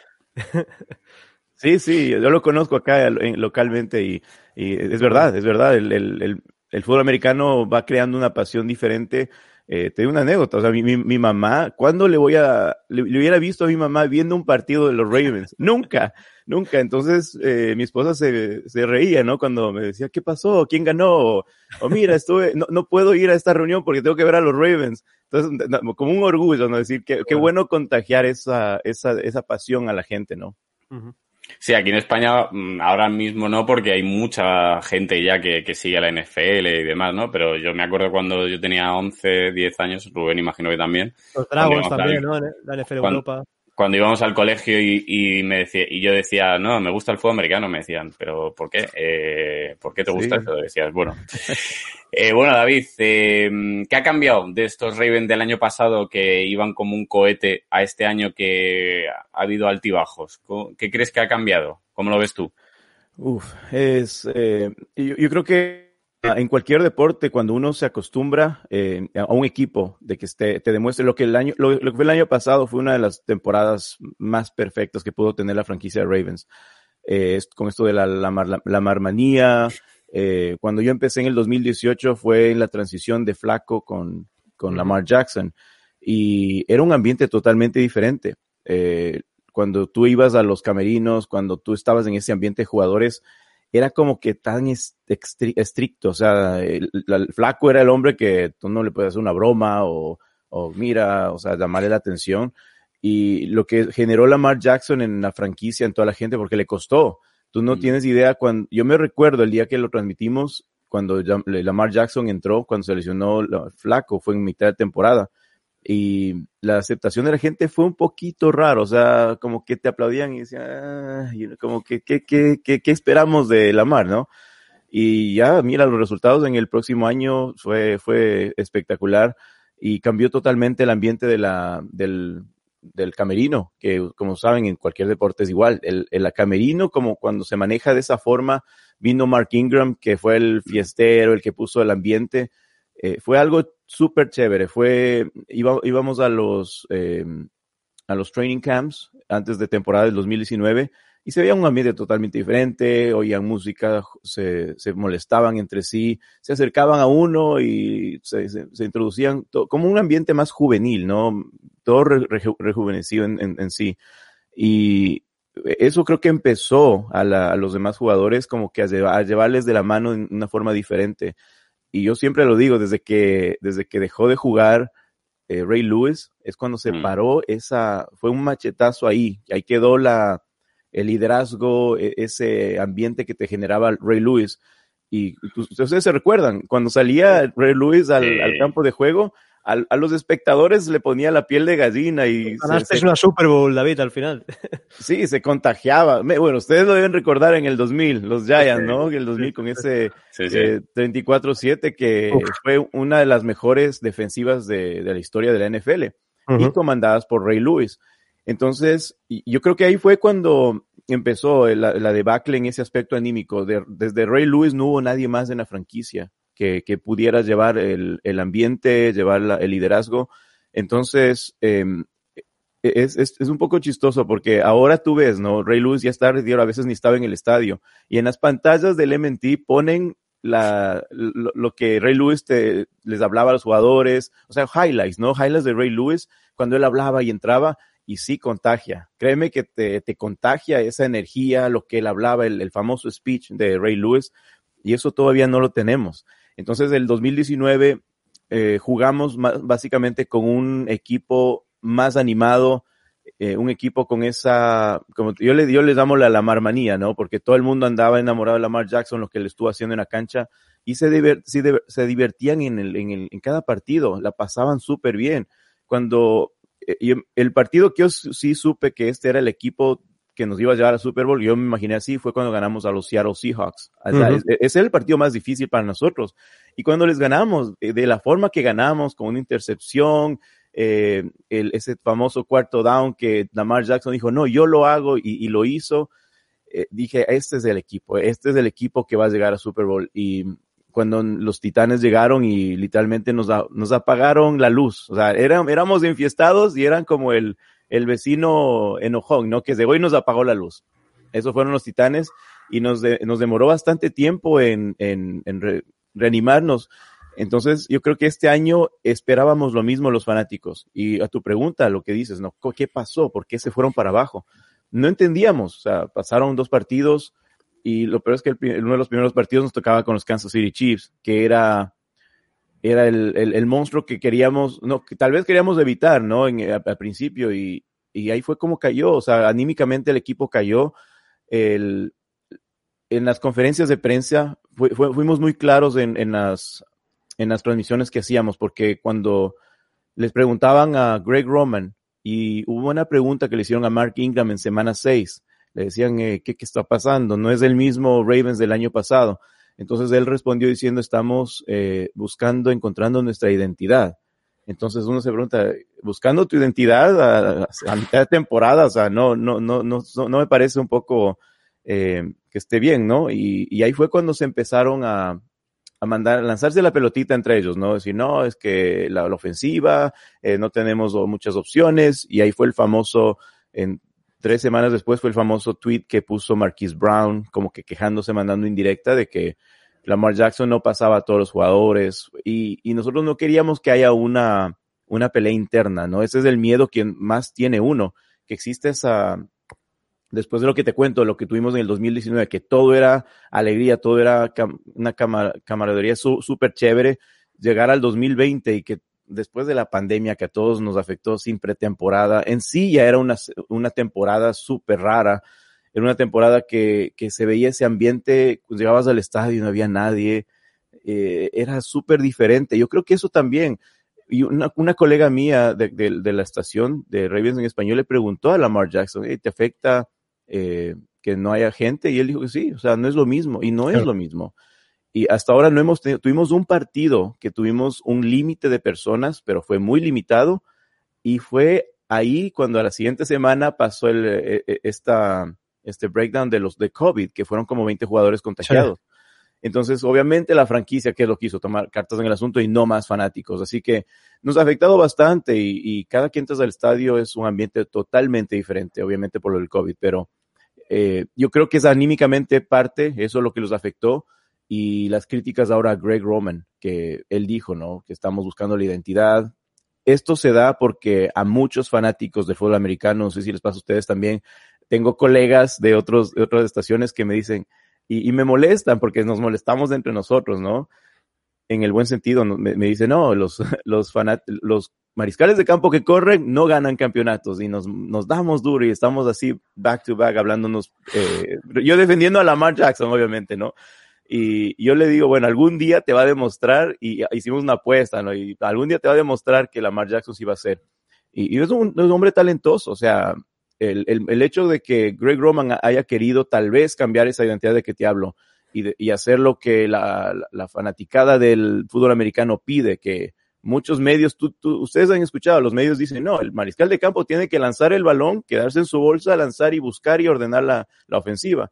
Sí, sí, yo lo conozco acá localmente y, y es verdad, es verdad, el, el, el, el fútbol americano va creando una pasión diferente. Eh, te doy una anécdota, o sea, mi, mi, mi mamá, ¿cuándo le voy a, le, le hubiera visto a mi mamá viendo un partido de los Ravens? Nunca, nunca. Entonces, eh, mi esposa se, se reía, ¿no? Cuando me decía, ¿qué pasó? ¿Quién ganó? O, mira, estuve, no, no puedo ir a esta reunión porque tengo que ver a los Ravens. Entonces, como un orgullo, ¿no? Decir, que, qué bueno contagiar esa, esa, esa pasión a la gente, ¿no? Sí, aquí en España mm, ahora mismo no, porque hay mucha gente ya que, que sigue la NFL y demás, ¿no? Pero yo me acuerdo cuando yo tenía 11, 10 años, Rubén imagino que también, Los Dragons también, ¿no? La NFL cuando- Europa. Cuando íbamos al colegio y, y me decía, y yo decía, no, me gusta el fútbol americano, me decían, pero ¿por qué? Eh, ¿Por qué te gusta Sí. eso? Decías, bueno. Eh, bueno, David, eh, ¿qué ha cambiado de estos Ravens del año pasado que iban como un cohete a este año que ha habido altibajos? ¿Qué crees que ha cambiado? ¿Cómo lo ves tú? Uf, es, eh, yo, yo creo que en cualquier deporte, cuando uno se acostumbra eh, a un equipo de que esté, te demuestre lo que el año, lo, lo que fue el año pasado fue una de las temporadas más perfectas que pudo tener la franquicia de Ravens. Eh, con esto de la, la, mar- la, la marmanía, eh, cuando yo empecé en el 2018 fue en la transición de Flaco con, con Lamar Jackson y era un ambiente totalmente diferente. Eh, cuando tú ibas a los camerinos, cuando tú estabas en ese ambiente de jugadores, era como que tan estricto. O sea, el, la- el flaco era el hombre que tú no le puedes hacer una broma o, o mira, o sea, llamarle la atención. Y lo que generó Lamar Jackson en la franquicia, en toda la gente, porque le costó. Tú no Mm. tienes idea cuando, yo me recuerdo el día que lo transmitimos, cuando Lamar Jackson entró, cuando se lesionó la- flaco, fue en mitad de temporada y la aceptación de la gente fue un poquito raro, o sea, como que te aplaudían y decían, "Ah", y como que, ¿qué, qué, qué, qué esperamos de Lamar, no? Y ya, mira, los resultados en el próximo año fue, fue espectacular y cambió totalmente el ambiente de la, del, del camerino, que como saben, en cualquier deporte es igual. El, el camerino, como cuando se maneja de esa forma, vino Mark Ingram, que fue el fiestero, el que puso el ambiente, eh, fue algo súper chévere. Fue, iba, íbamos a los, eh, a los training camps antes de temporada del 2019 y se veía un ambiente totalmente diferente, oían música, se, se molestaban entre sí, se acercaban a uno y se, se, introducían como un ambiente más juvenil, ¿no? Todo re, reju, rejuvenecido en, en, sí. Y eso creo que empezó a, la, a los demás jugadores como que a llevarles de la mano en una forma diferente y yo siempre lo digo, desde que, desde que dejó de jugar eh, Ray Lewis, es cuando se Mm. paró esa, fue un machetazo ahí, ahí quedó la, el liderazgo, e- ese ambiente que te generaba Ray Lewis. Y ustedes se recuerdan, cuando salía Ray Lewis al, Sí. al campo de juego, a los espectadores le ponía la piel de gallina y Ganaste se- una Super Bowl, David, al final. Sí, se contagiaba. Me- Bueno, ustedes lo deben recordar en el 2000, los Giants, ¿no? El 2000 con ese Sí, sí. eh, 34-7 que Uf. fue una de las mejores defensivas de, de la historia de la NFL y comandadas por Ray Lewis. Entonces, y- yo creo que ahí fue cuando empezó la, la debacle en ese aspecto anímico. De- desde Ray Lewis no hubo nadie más en la franquicia que, que pudiera llevar el, el ambiente, llevar la- el liderazgo. Entonces, eh, es, es, es, un poco chistoso porque ahora tú ves, ¿no? Ray Lewis ya está retirado, a veces ni estaba en el estadio. Y en las pantallas del MNT ponen la, lo, lo, que Ray Lewis te, les hablaba a los jugadores, o sea, highlights, ¿no? Highlights de Ray Lewis cuando él hablaba y entraba y sí contagia. Créeme que te, te contagia esa energía, lo que él hablaba, el, el, famoso speech de Ray Lewis, y eso todavía no lo tenemos. Entonces, el 2019 eh, jugamos básicamente con un equipo más animado, eh, un equipo con esa, como yo le, yo les damos la Lamar manía, ¿no? Porque todo el mundo andaba enamorado de Lamar Jackson, lo que le estuvo haciendo en la cancha, y se, se, divertían en, el, en, el, en cada partido, la pasaban súper bien. Cuando y el partido que yo sí supe que este era el equipo que nos iba a llevar al Super Bowl, yo me imaginé así, fue cuando ganamos a los Seattle Seahawks. O sea, uh -huh. ese es el partido más difícil para nosotros. Y cuando les ganamos, de la forma que ganamos, con una intercepción, eh, el, ese famoso cuarto down que Lamar Jackson dijo, no, yo lo hago y, y lo hizo, eh, dije, este es el equipo, este es el equipo que va a llegar al Super Bowl. Y cuando los titanes llegaron y literalmente nos, nos apagaron la luz. O sea, éramos enfiestados y eran como el, el vecino enojón, ¿no? Que llegó y nos apagó la luz. Esos fueron los titanes y nos, nos demoró bastante tiempo en, en, en re, reanimarnos. Entonces, yo creo que este año esperábamos lo mismo los fanáticos. Y a tu pregunta, lo que dices, ¿no? ¿Qué pasó? ¿Por qué se fueron para abajo? No entendíamos. O sea, pasaron dos partidos, y lo peor es que el, uno de los primeros partidos nos tocaba con los Kansas City Chiefs, que era, era el, el, el monstruo que queríamos, no, que tal vez queríamos evitar, ¿no? En, al principio, y, y, ahí fue como cayó, o sea, anímicamente el equipo cayó. El, en las conferencias de prensa fuimos muy claros en, en, las, en las transmisiones que hacíamos, porque cuando les preguntaban a Greg Roman, y hubo una pregunta que le hicieron a Mark Ingram en semana 6, le decían, eh, ¿qué, ¿qué, está pasando? No es el mismo Ravens del año pasado. Entonces él respondió diciendo, estamos eh, buscando, encontrando nuestra identidad. Entonces uno se pregunta, buscando tu identidad a, a mitad de temporada, no, no, no, no, no me parece un poco eh, que esté bien, ¿no? Y, y, ahí fue cuando se empezaron a, a mandar, a lanzarse la pelotita entre ellos, ¿no? Decir, no, es que la, la ofensiva, eh, no tenemos muchas opciones, y ahí fue el famoso, en, tres semanas después fue el famoso tweet que puso Marquise Brown, como que quejándose, mandando indirecta de que Lamar Jackson no pasaba a todos los jugadores y, y, nosotros no queríamos que haya una, una pelea interna, ¿no? Ese es el miedo que más tiene uno, que existe esa, después de lo que te cuento, lo que tuvimos en el 2019, que todo era alegría, todo era una camar camaradería súper chévere, llegar al 2020 y que después de la pandemia que a todos nos afectó sin pretemporada, en sí ya era una, una temporada súper rara. Era una temporada que, que se veía ese ambiente, pues llegabas al estadio y no había nadie. Eh, era súper diferente. Yo creo que eso también. Y una, una colega mía de, de, de, la estación de Ravens en español le preguntó a Lamar Jackson, ¿te afecta eh, que no haya gente? Y él dijo que sí, o sea, no es lo mismo. Y no es lo mismo. Y hasta ahora no hemos tenido, tuvimos un partido que tuvimos un límite de personas, pero fue muy limitado. Y fue ahí cuando a la siguiente semana pasó el, esta, este breakdown de los de COVID, que fueron como 20 jugadores contagiados. Sí. Entonces, obviamente la franquicia que lo quiso tomar cartas en el asunto y no más fanáticos. Así que nos ha afectado bastante y, y cada quien entra al estadio es un ambiente totalmente diferente, obviamente por lo del COVID, pero eh, yo creo que es anímicamente parte, eso es lo que los afectó y las críticas ahora a Greg Roman, que él dijo, ¿no? Que estamos buscando la identidad. Esto se da porque a muchos fanáticos del fútbol americano, no sé si les pasa a ustedes también, tengo colegas de, otros, de otras estaciones que me dicen, y, me molestan porque nos molestamos entre nosotros, ¿no? En el buen sentido, me, me dicen, no, los, los, fanat los mariscales de campo que corren no ganan campeonatos y nos, nos damos duro y estamos así back to back hablándonos, eh, yo defendiendo a Lamar Jackson, obviamente, ¿no? Y yo le digo, bueno, algún día te va a demostrar, y hicimos una apuesta, ¿no? Y algún día te va a demostrar que Lamar Jackson sí va a ser. Y, y es, un, hombre talentoso, o sea, el, el, el, hecho de que Greg Roman haya querido tal vez cambiar esa identidad de que te hablo y, y hacer lo que la, la, la, fanaticada del fútbol americano pide, que muchos medios, tú, tú, ustedes han escuchado, los medios dicen, no, el mariscal de campo tiene que lanzar el balón, quedarse en su bolsa, lanzar y buscar y ordenar la, la ofensiva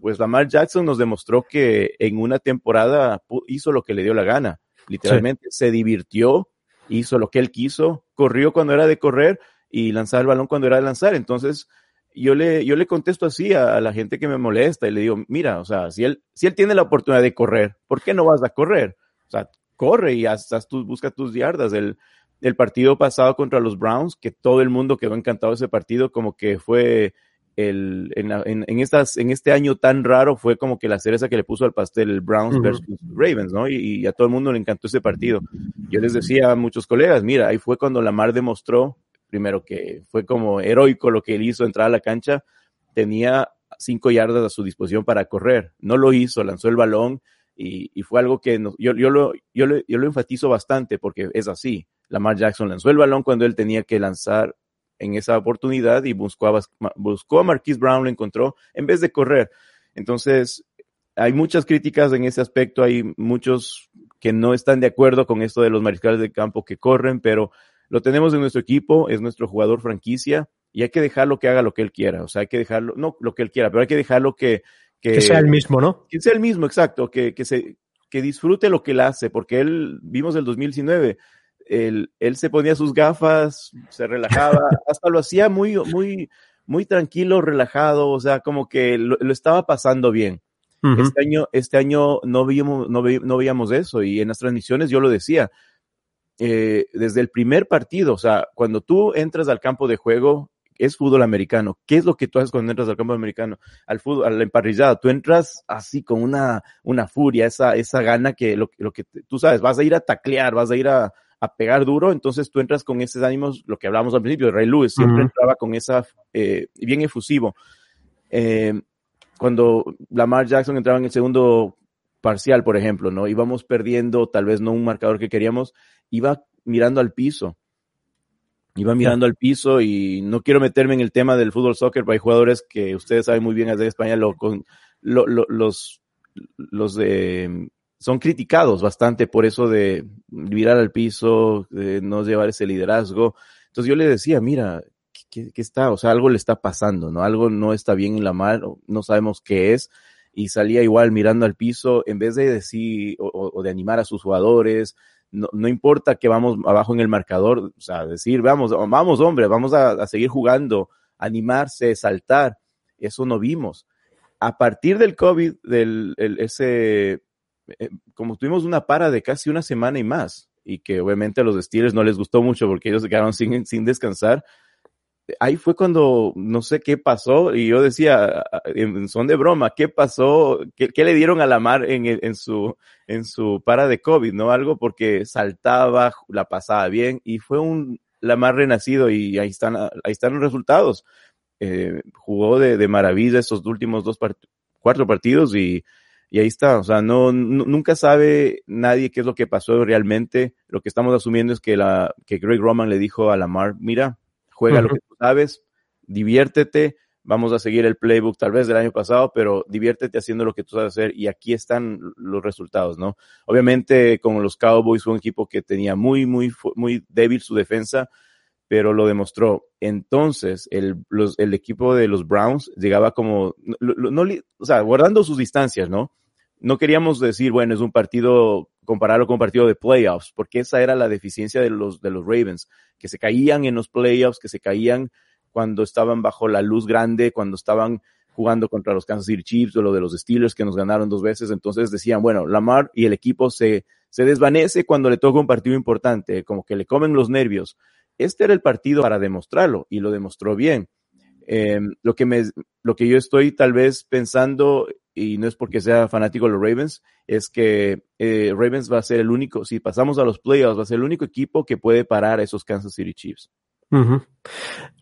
pues Lamar Jackson nos demostró que en una temporada hizo lo que le dio la gana. Literalmente sí. se divirtió, hizo lo que él quiso, corrió cuando era de correr y lanzar el balón cuando era de lanzar. Entonces, yo le, yo le contesto así a, a, la gente que me molesta y le digo, mira, o sea, si él, si él tiene la oportunidad de correr, ¿por qué no vas a correr? O sea, corre y haz, haz tus, busca tus yardas. El, el partido pasado contra los Browns, que todo el mundo quedó encantado de ese partido, como que fue el, en, en, en, estas, en este año tan raro, fue como que la cereza que le puso al pastel el Browns uh -huh. versus Ravens, ¿no? Y, y, a todo el mundo le encantó ese partido. Yo les decía a muchos colegas, mira, ahí fue cuando Lamar demostró, primero que fue como heroico lo que él hizo entrar a la cancha, tenía cinco yardas a su disposición para correr, no lo hizo, lanzó el balón y, y fue algo que no, yo, yo, lo, yo, lo, yo lo enfatizo bastante porque es así. Lamar Jackson lanzó el balón cuando él tenía que lanzar en esa oportunidad y buscó a, buscó a Marquise Brown, lo encontró en vez de correr. Entonces, hay muchas críticas en ese aspecto, hay muchos que no están de acuerdo con esto de los mariscales de campo que corren, pero lo tenemos en nuestro equipo, es nuestro jugador franquicia y hay que dejarlo que haga lo que él quiera, o sea, hay que dejarlo, no lo que él quiera, pero hay que dejarlo que... Que, que sea el mismo, ¿no? Que sea el mismo, exacto, que, que, se, que disfrute lo que él hace, porque él, vimos el 2019, él, él se ponía sus gafas, se relajaba, hasta lo hacía muy, muy, muy tranquilo, relajado, o sea, como que lo, lo estaba pasando bien. Uh -huh. Este año, este año no veíamos, no, ve, no veíamos eso y en las transmisiones yo lo decía, eh, desde el primer partido, o sea, cuando tú entras al campo de juego, es fútbol americano. ¿Qué es lo que tú haces cuando entras al campo americano? Al fútbol, a la emparrillada. Tú entras así con una, una furia, esa, esa gana que lo, lo que tú sabes, vas a ir a taclear, vas a ir a, a pegar duro, entonces tú entras con esos ánimos, lo que hablábamos al principio, Ray Lewis siempre uh -huh. entraba con esa, eh, bien efusivo. Eh, cuando Lamar Jackson entraba en el segundo parcial, por ejemplo, ¿no? Íbamos perdiendo, tal vez no un marcador que queríamos, iba mirando al piso. Iba mirando al piso y no quiero meterme en el tema del fútbol soccer, pero hay jugadores que ustedes saben muy bien desde España, lo, con, lo, lo, los, los de, son criticados bastante por eso de mirar al piso, de no llevar ese liderazgo. Entonces yo le decía, mira, ¿qué, está? O sea, algo le está pasando, ¿no? Algo no está bien en la mano, no sabemos qué es. Y salía igual mirando al piso, en vez de decir o, o de animar a sus jugadores, no, no, importa que vamos abajo en el marcador, o sea, decir, vamos, vamos, hombre, vamos a, a seguir jugando, animarse, saltar. Eso no vimos. A partir del COVID, del el, ese eh, como tuvimos una para de casi una semana y más, y que obviamente a los Steelers no les gustó mucho porque ellos se quedaron sin, sin descansar, ahí fue cuando no sé qué pasó, y yo decía, en son de broma, ¿qué pasó? ¿Qué, qué le dieron a la mar en, en, su, en su para de COVID? ¿No? Algo porque saltaba, la pasaba bien, y fue un la mar renacido, y ahí están, ahí están los resultados. Eh, jugó de, de maravilla esos últimos dos part cuatro partidos y y ahí está, o sea, no, nunca sabe nadie qué es lo que pasó realmente. Lo que estamos asumiendo es que la que Greg Roman le dijo a Lamar, mira, juega uh -huh. lo que tú sabes, diviértete, vamos a seguir el playbook tal vez del año pasado, pero diviértete haciendo lo que tú sabes hacer y aquí están los resultados, ¿no? Obviamente con los Cowboys fue un equipo que tenía muy muy muy débil su defensa, pero lo demostró. Entonces, el, los, el equipo de los Browns llegaba como, no, no, o sea, guardando sus distancias, ¿no? No queríamos decir, bueno, es un partido, compararlo con un partido de playoffs, porque esa era la deficiencia de los, de los Ravens, que se caían en los playoffs, que se caían cuando estaban bajo la luz grande, cuando estaban jugando contra los Kansas City Chiefs o lo de los Steelers que nos ganaron dos veces. Entonces decían, bueno, Lamar y el equipo se, se desvanece cuando le toca un partido importante, como que le comen los nervios este era el partido para demostrarlo y lo demostró bien. Eh, lo, que me, lo que yo estoy tal vez pensando, y no es porque sea fanático de los Ravens, es que eh, Ravens va a ser el único, si pasamos a los playoffs, va a ser el único equipo que puede parar a esos Kansas City Chiefs.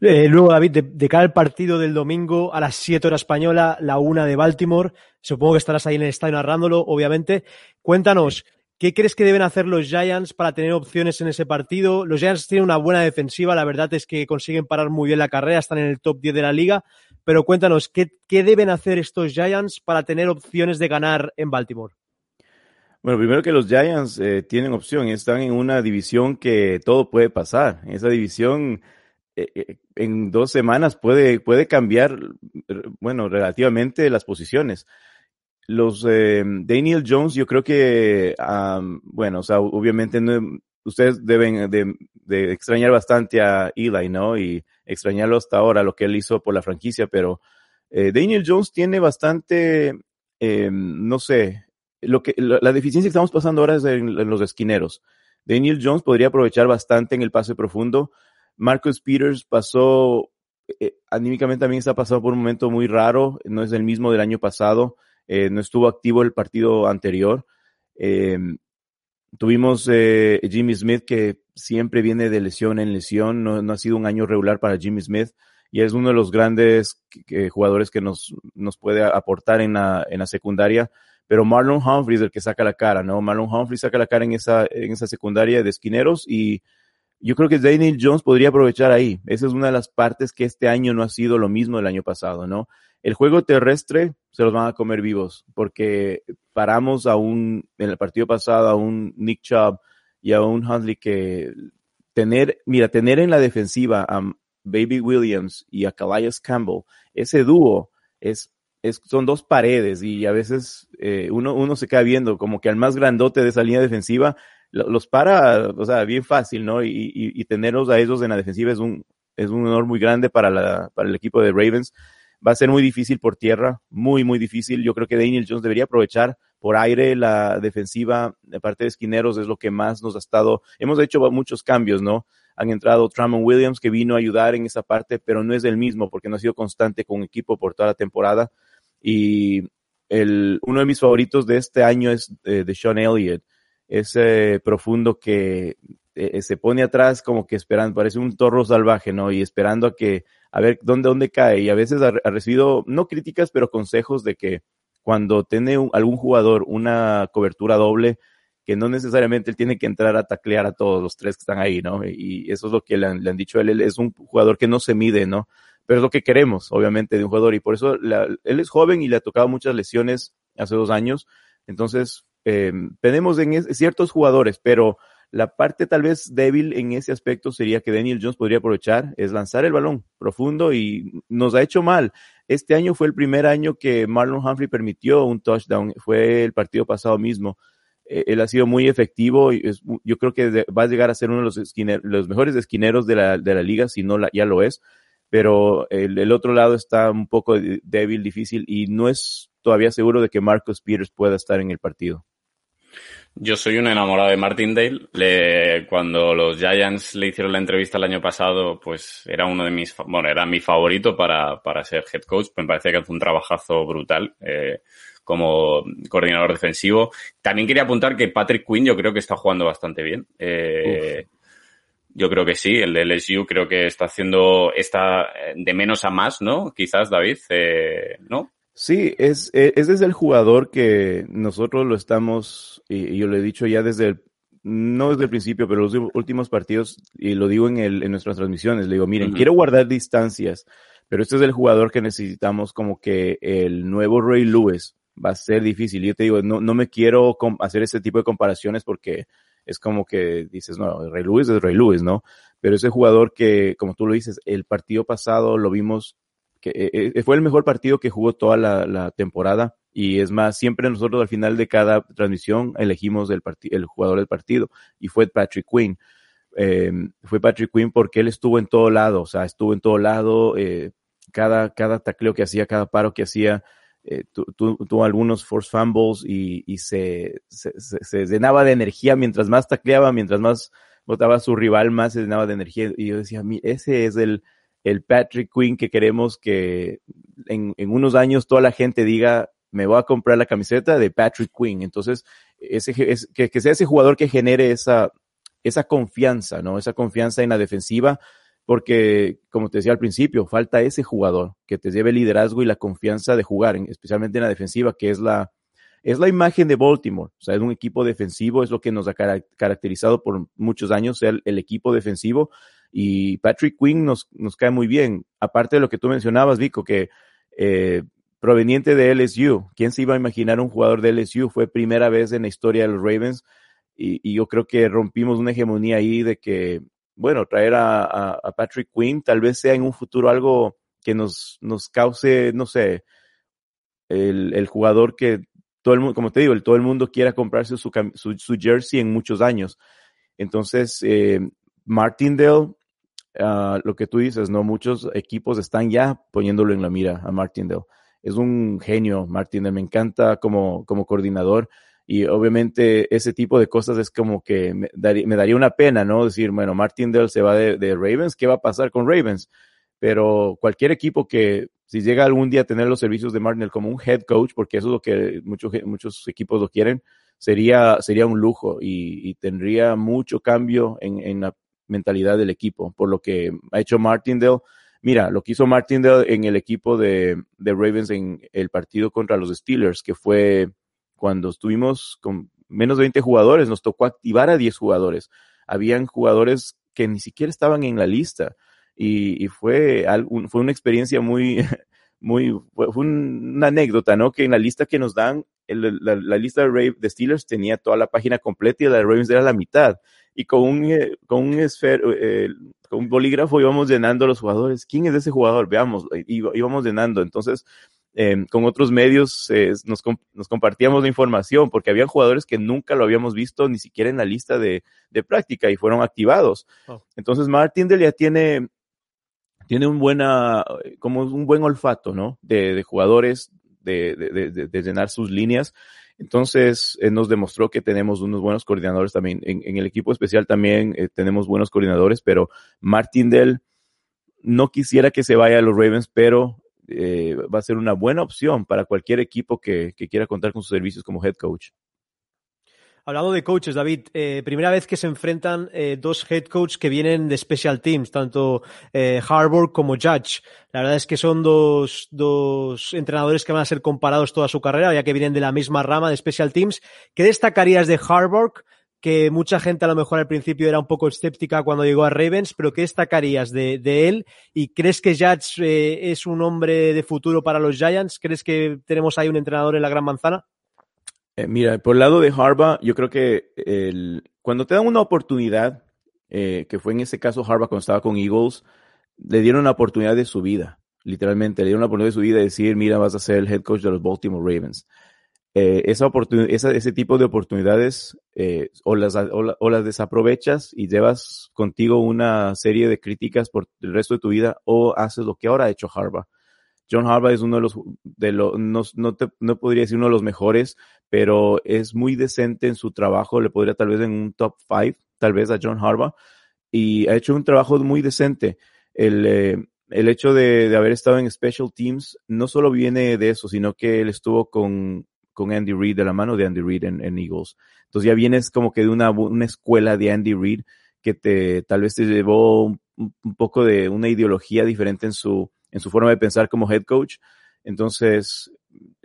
Eh, luego, David, de, de, cara al partido del domingo a las 7 horas española, la una de Baltimore, supongo que estarás ahí en el estadio narrándolo, obviamente. Cuéntanos, ¿Qué crees que deben hacer los Giants para tener opciones en ese partido? Los Giants tienen una buena defensiva, la verdad es que consiguen parar muy bien la carrera, están en el top 10 de la liga, pero cuéntanos, ¿qué, deben hacer estos Giants para tener opciones de ganar en Baltimore? Bueno, primero que los Giants eh, tienen opción, están en una división que todo puede pasar. En esa división, eh, eh, en dos semanas puede, puede cambiar, bueno, relativamente las posiciones los eh, Daniel Jones, yo creo que, um, bueno, o sea, obviamente no, ustedes deben de, de, extrañar bastante a Eli, ¿no? Y extrañarlo hasta ahora, lo que él hizo por la franquicia, pero eh, Daniel Jones tiene bastante, eh, no sé, lo que, la, la, deficiencia que estamos pasando ahora es en, en, los esquineros. Daniel Jones podría aprovechar bastante en el pase profundo. Marcus Peters pasó, eh, anímicamente también está pasando por un momento muy raro, no es el mismo del año pasado, eh, no estuvo activo el partido anterior. Eh, tuvimos eh, Jimmy Smith que siempre viene de lesión en lesión, no, no, ha sido un año regular para Jimmy Smith y es uno de los grandes jugadores que nos, nos puede aportar en la, en la secundaria. Pero Marlon Humphrey es el que saca la cara, ¿no? Marlon Humphrey saca la cara en esa, en esa secundaria de esquineros y yo creo que Daniel Jones podría aprovechar ahí. Esa es una de las partes que este año no ha sido lo mismo del año pasado, ¿no? El juego terrestre se los van a comer vivos porque paramos a un, en el partido pasado, a un Nick Chubb y a un Huntley que tener, mira, tener en la defensiva a Baby Williams y a Calais Campbell, ese dúo es, es, son dos paredes y a veces eh, uno, uno se queda viendo como que al más grandote de esa línea defensiva los para, o sea, bien fácil, ¿no? Y, tenerlos a ellos en la defensiva es un, es un honor muy grande para, la, para el equipo de Ravens. Va a ser muy difícil por tierra, muy, muy difícil. Yo creo que Daniel Jones debería aprovechar por aire la defensiva de parte de esquineros, es lo que más nos ha estado. Hemos hecho muchos cambios, ¿no? Han entrado Tramon Williams, que vino a ayudar en esa parte, pero no es el mismo porque no ha sido constante con equipo por toda la temporada. Y el, uno de mis favoritos de este año es eh, de Sean Elliott ese profundo que eh, se pone atrás como que esperando, parece un torro salvaje, ¿no? Y esperando a que, a ver dónde, dónde cae. Y a veces ha, recibido, no críticas, pero consejos de que cuando tiene algún jugador una cobertura doble, que no necesariamente él tiene que entrar a taclear a todos los tres que están ahí, ¿no? Y eso es lo que le han, le han dicho a él. Él es un jugador que no se mide, ¿no? Pero es lo que queremos, obviamente, de un jugador. Y por eso él es joven y le ha tocado muchas lesiones hace dos años. Entonces, eh, tenemos en ciertos jugadores, pero la parte tal vez débil en ese aspecto sería que Daniel Jones podría aprovechar, es lanzar el balón profundo y nos ha hecho mal. Este año fue el primer año que Marlon Humphrey permitió un touchdown, fue el partido pasado mismo. Eh, él ha sido muy efectivo y es, yo creo que va a llegar a ser uno de los, esquiner, los mejores esquineros de la, de la liga, si no la, ya lo es. Pero el, el, otro lado está un poco débil, difícil y no es todavía seguro de que Marcus Peters pueda estar en el partido. Yo soy un enamorado de Martindale. Le, cuando los Giants le hicieron la entrevista el año pasado, pues era uno de mis, bueno, era mi favorito para, para ser head coach. Me parece que hace un trabajazo brutal eh, como coordinador defensivo. También quería apuntar que Patrick Quinn yo creo que está jugando bastante bien. Eh, yo creo que sí, el de LSU creo que está haciendo, está de menos a más, ¿no? Quizás, David, eh, ¿no? Sí, es, es desde el jugador que nosotros lo estamos, y yo lo he dicho ya desde el, no desde el principio, pero los últimos partidos, y lo digo en, el, en nuestras transmisiones, le digo, miren, uh -huh. quiero guardar distancias, pero este es el jugador que necesitamos como que el nuevo Ray Lewis va a ser difícil. Yo te digo, no, no me quiero hacer ese tipo de comparaciones porque es como que dices, no, Ray Lewis es Ray Lewis, ¿no? Pero ese jugador que, como tú lo dices, el partido pasado lo vimos que eh, fue el mejor partido que jugó toda la, la, temporada y es más, siempre nosotros al final de cada transmisión elegimos el, el jugador del partido y fue Patrick Quinn. Eh, fue Patrick Quinn porque él estuvo en todo lado, o sea, estuvo en todo lado, eh, cada, cada tacleo que hacía, cada paro que hacía, eh, tuvo tu, tu algunos force fumbles y, y se, se, se, se, llenaba de energía mientras más tacleaba, mientras más botaba a su rival, más se llenaba de energía. Y yo decía, ese es el, el Patrick Quinn que queremos que en, en, unos años toda la gente diga, me voy a comprar la camiseta de Patrick Quinn. Entonces, ese, es, que, que, sea ese jugador que genere esa, esa confianza, ¿no? Esa confianza en la defensiva, porque, como te decía al principio, falta ese jugador que te lleve el liderazgo y la confianza de jugar, especialmente en la defensiva, que es la, es la imagen de Baltimore. O sea, es un equipo defensivo, es lo que nos ha caracterizado por muchos años, el, el equipo defensivo. Y Patrick Quinn nos, nos cae muy bien. Aparte de lo que tú mencionabas, Vico, que eh, proveniente de LSU, ¿quién se iba a imaginar un jugador de LSU? Fue primera vez en la historia de los Ravens. Y, y yo creo que rompimos una hegemonía ahí de que, bueno, traer a, Patrick Quinn tal vez sea en un futuro algo que nos, nos cause, no sé, el, el jugador que todo el mundo, como te digo, el, todo el mundo quiera comprarse su, su, su jersey en muchos años. Entonces, eh, Martindale, ah, lo que tú dices, ¿no? Muchos equipos están ya poniéndolo en la mira a Martindale. Es un genio, Martindale. Me encanta como, como coordinador. Y obviamente ese tipo de cosas es como que me daría, una pena, ¿no? Decir, bueno, Martindale se va de, Ravens, ¿qué va a pasar con Ravens? Pero cualquier equipo que, si llega algún día a tener los servicios de Martindale como un head coach, porque eso es lo que muchos, muchos equipos lo quieren, sería, sería un lujo y, y tendría mucho cambio en, en, la mentalidad del equipo, por lo que ha hecho Martindale. Mira, lo que hizo Martindale en el equipo de, de Ravens en el partido contra los Steelers, que fue cuando estuvimos con menos de 20 jugadores, nos tocó activar a 10 jugadores. Habían jugadores que ni siquiera estaban en la lista y, y fue, fue una experiencia muy, muy, fue un, una anécdota, ¿no? Que en la lista que nos dan, la, lista de, de, Steelers tenía toda la página completa y la de Ravens era la mitad. Y con un, eh, con un, esfer, eh, con un bolígrafo íbamos llenando a los jugadores. ¿Quién es ese jugador? Veamos, íbamos llenando. Entonces, eh, con otros medios eh, nos, nos, compartíamos la información porque habían jugadores que nunca lo habíamos visto ni siquiera en la lista de, de práctica y fueron activados. Oh. Entonces Martin Del ya tiene, tiene un buena, como un buen olfato, ¿no? De, de jugadores, de, de, de, llenar sus líneas. Entonces, eh, nos demostró que tenemos unos buenos coordinadores también. En, el equipo especial también eh, tenemos buenos coordinadores, pero Martin Del no quisiera que se vaya a los Ravens, pero eh, va a ser una buena opción para cualquier equipo que, quiera contar con sus servicios como head coach. Hablando de coaches, David, eh, primera vez que se enfrentan eh, dos head coaches que vienen de special teams, tanto eh, como Judge. La verdad es que son dos, dos entrenadores que van a ser comparados toda su carrera, ya que vienen de la misma rama de special teams. ¿Qué destacarías de Harbour? que mucha gente a lo mejor al principio era un poco escéptica cuando llegó a Ravens, pero ¿qué destacarías de, de él? ¿Y crees que Judge eh, es un hombre de futuro para los Giants? ¿Crees que tenemos ahí un entrenador en la gran manzana? Eh, mira, por el lado de Harbaugh, yo creo que cuando te dan una oportunidad, eh, que fue en ese caso Harbaugh cuando estaba con Eagles, le dieron una oportunidad de su vida, literalmente, le dieron una oportunidad de su vida de decir, mira, vas a ser el head coach de los Baltimore Ravens eh, esa esa, ese tipo de oportunidades o, las, la, o, las desaprovechas y llevas contigo una serie de críticas por el resto de tu vida o haces lo que ahora ha hecho Harbaugh. John Harbaugh es uno de los, de los no, no, te, no podría decir uno de los mejores, pero es muy decente en su trabajo, le podría tal vez en un top five, tal vez a John Harbaugh, y ha hecho un trabajo muy decente. El, eh, el hecho de, de haber estado en Special Teams no solo viene de eso, sino que él estuvo con con Andy Reid, de la mano de Andy Reid en, en, Eagles. Entonces ya vienes como que de una, una escuela de Andy Reid que te, tal vez te llevó un, un, poco de una ideología diferente en su, en su forma de pensar como head coach. Entonces,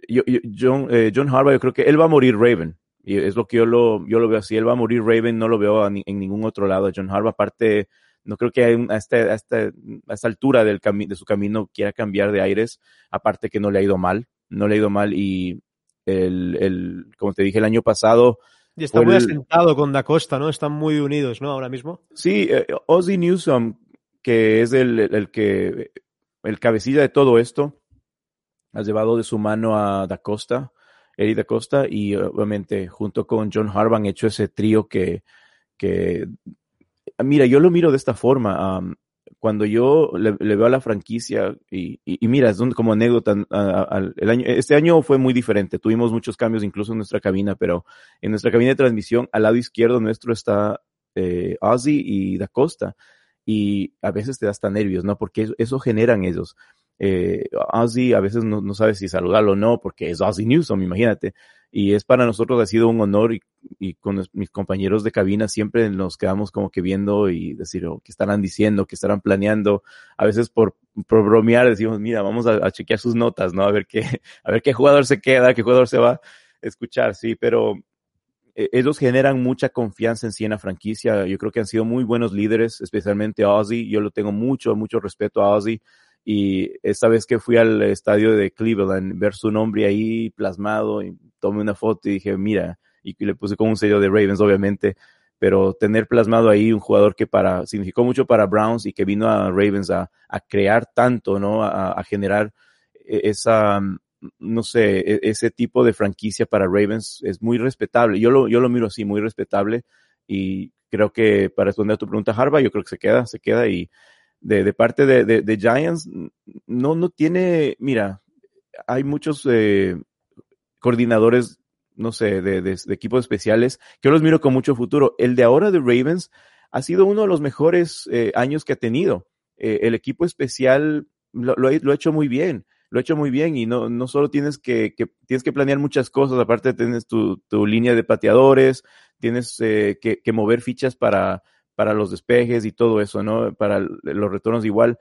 yo, yo, John, eh, John Harbaugh, yo creo que él va a morir Raven. Y es lo que yo lo, yo lo veo así. Él va a morir Raven, no lo veo en, en ningún otro lado. John Harbaugh, aparte, no creo que a, este, a, este, a esta altura del de su camino quiera cambiar de aires. Aparte que no le ha ido mal. No le ha ido mal y el, el, como te dije el año pasado. Y está muy el, asentado con Da Costa, ¿no? Están muy unidos, ¿no? Ahora mismo. Sí, eh, Ozzy Newsom, que es el, el, que, el cabecilla de todo esto, ha llevado de su mano a Da Costa, Eddie Da Costa, y obviamente junto con John Harbaugh hecho ese trío que, que, mira, yo lo miro de esta forma. Um, cuando yo le, veo a la franquicia y, y, mira, es un, como anécdota, a, el año, este año fue muy diferente. Tuvimos muchos cambios incluso en nuestra cabina, pero en nuestra cabina de transmisión, al lado izquierdo nuestro está eh, Ozzy y Da Costa. Y a veces te da hasta nervios, ¿no? Porque eso, eso generan ellos. Eh, Ozzy a veces no, no sabe si saludarlo o no, porque es Ozzy Newsom, imagínate y es para nosotros ha sido un honor y, y, con mis compañeros de cabina siempre nos quedamos como que viendo y decir oh, qué estarán diciendo, qué estarán planeando. A veces por, por bromear decimos, mira, vamos a, a, chequear sus notas, ¿no? A ver qué, a ver qué jugador se queda, qué jugador se va a escuchar, sí, pero ellos generan mucha confianza en sí en franquicia. Yo creo que han sido muy buenos líderes, especialmente Ozzy. Yo lo tengo mucho, mucho respeto a Ozzy y esta vez que fui al estadio de Cleveland, ver su nombre ahí plasmado, y tomé una foto y dije, mira, y le puse como un sello de Ravens, obviamente, pero tener plasmado ahí un jugador que para, significó mucho para Browns y que vino a Ravens a, crear tanto, ¿no? A, a, generar esa, no sé, e, ese tipo de franquicia para Ravens es muy respetable. Yo lo, yo lo miro así, muy respetable y creo que para responder a tu pregunta, Harva, yo creo que se queda, se queda y de, de parte de, de, de, Giants, no, no tiene, mira, hay muchos eh, coordinadores, no sé, de, de, equipos especiales que yo los miro con mucho futuro. El de ahora de Ravens ha sido uno de los mejores eh, años que ha tenido. Eh, el equipo especial lo, lo, lo ha hecho muy bien lo he hecho muy bien y no, no solo tienes que, tienes que planear muchas cosas, aparte tienes tu, línea de pateadores, tienes eh, que, mover fichas para, para los despejes y todo eso, ¿no? Para los retornos igual.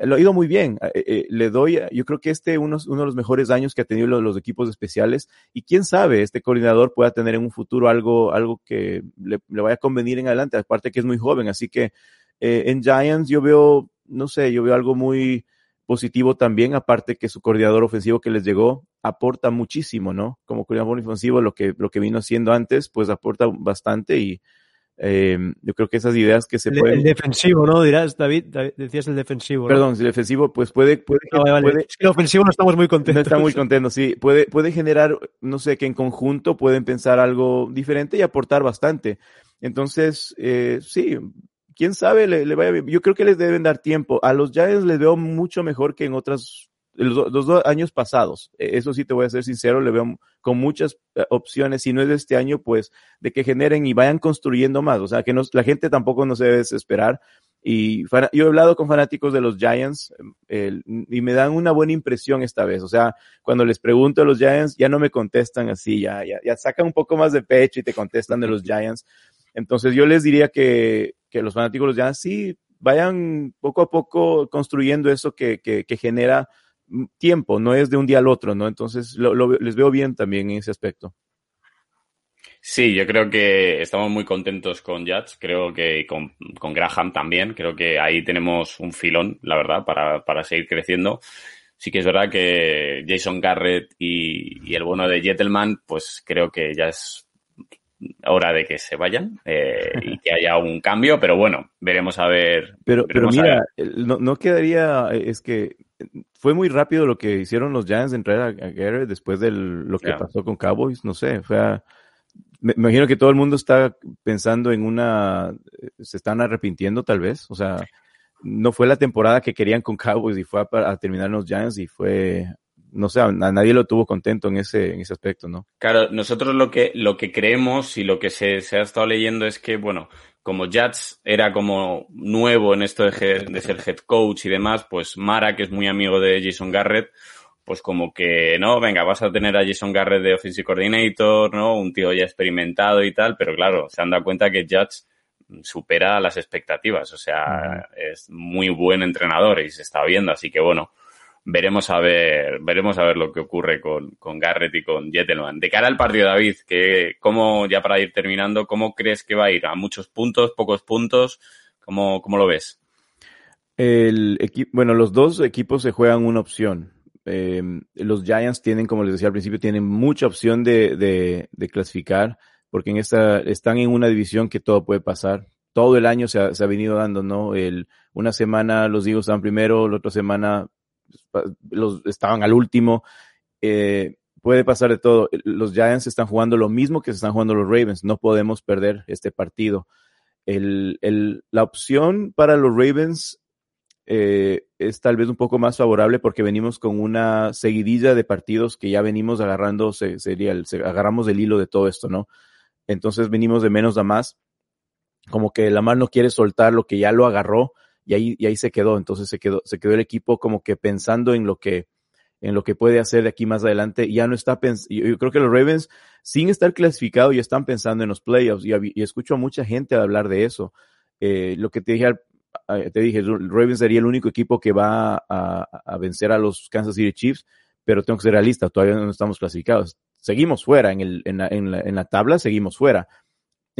Lo ha ido muy bien. Eh, eh, le doy, yo creo que este uno, uno de los mejores años que ha tenido los, equipos especiales y quién sabe, este coordinador pueda tener en un futuro algo, algo que le, le vaya a convenir en adelante, aparte que es muy joven, así que en Giants yo veo, no sé, yo veo algo muy, positivo también, aparte que su coordinador ofensivo que les llegó aporta muchísimo, ¿no? Como coordinador ofensivo, lo que, lo que vino haciendo antes, pues aporta bastante y eh, yo creo que esas ideas que se el, pueden... El defensivo, ¿no? Dirás, David, David decías el defensivo. ¿no? Perdón, el defensivo, pues puede... puede, no, vale, puede es que el ofensivo no estamos muy contentos. No está muy contento, sí. Puede, puede generar, no sé, que en conjunto pueden pensar algo diferente y aportar bastante. Entonces, eh, sí, quién sabe, le, le, vaya bien. Yo creo que les deben dar tiempo. A los Giants les veo mucho mejor que en otras, los, los dos años pasados. E, Eso sí te voy a ser sincero, le veo con muchas eh, opciones. Si no es de este año, pues de que generen y vayan construyendo más. O sea, que no, la gente tampoco no se debe desesperar. Y yo he hablado con fanáticos de los Giants eh, y me dan una buena impresión esta vez. O sea, cuando les pregunto a los Giants, ya no me contestan así, ya, ya, ya sacan un poco más de pecho y te contestan de los Giants. Entonces yo les diría que, que los fanáticos Giants sí vayan poco a poco construyendo eso que, que, genera tiempo, no es de un día al otro, ¿no? Entonces lo, les veo bien también en ese aspecto. Sí, yo creo que estamos muy contentos con Jets, creo que con, con, Graham también, creo que ahí tenemos un filón, la verdad, para, para seguir creciendo. Sí que es verdad que Jason Garrett y, el bueno de Jettelman, pues creo que ya es hora de que se vayan eh, y que haya un cambio, pero bueno, veremos a ver. Pero, mira, ver. no, no, quedaría, es que fue muy rápido lo que hicieron los Giants de entrar a, a Garrett después de lo que Yeah. pasó con Cowboys, no sé, fue a- me me imagino que todo el mundo está pensando en una, se están arrepintiendo tal vez, o sea, no fue la temporada que querían con Cowboys y fue a, a terminar en los Giants y fue, no sé, a nadie lo tuvo contento en ese, en ese aspecto, ¿no? Claro, nosotros lo que, lo que creemos y lo que se, se ha estado leyendo es que, bueno, como Jats era como nuevo en esto de, de ser head coach y demás, pues Mara, que es muy amigo de Jason Garrett, pues como que, no, venga, vas a tener a Jason Garrett de Offensive Coordinator, ¿no? Un tío ya experimentado y tal, pero claro, se han dado cuenta que Jats supera las expectativas, o sea, es muy buen entrenador y se está viendo, así que bueno, veremos a ver, veremos a ver lo que ocurre con, con Garrett y con Jettelman. De cara al partido, David, que cómo, ya para ir terminando, ¿cómo crees que va a ir? ¿A muchos puntos, pocos puntos? ¿Cómo, cómo lo ves? El bueno, los dos equipos se juegan una opción. Eh, los Giants tienen, como les decía al principio, tienen mucha opción de, de, de clasificar, porque en esta, están en una división que todo puede pasar. Todo el año se ha, se ha venido dando, ¿no? El, una semana los Eagles estaban primero, la otra semana los, estaban al último. Eh, puede pasar de todo. Los Giants están jugando lo mismo que se están jugando los Ravens. No podemos perder este partido. El, el, la opción para los Ravens eh, es tal vez un poco más favorable porque venimos con una seguidilla de partidos que ya venimos agarrando, se, sería el, agarramos el hilo de todo esto, ¿no? Entonces venimos de menos a más, como que Lamar no quiere soltar lo que ya lo agarró y ahí, y ahí se quedó, entonces se quedó, se quedó el equipo como que pensando en lo que, en lo que puede hacer de aquí más adelante, ya no está pensando, yo creo que los Ravens, sin estar clasificados, ya están pensando en los playoffs, y, y escucho a mucha gente hablar de eso. Eh, lo que te dije, te dije, Ravens sería el único equipo que va a, a, vencer a los Kansas City Chiefs, pero tengo que ser realista, todavía no estamos clasificados. Seguimos fuera, en, el, en, la, en, la, en la tabla seguimos fuera.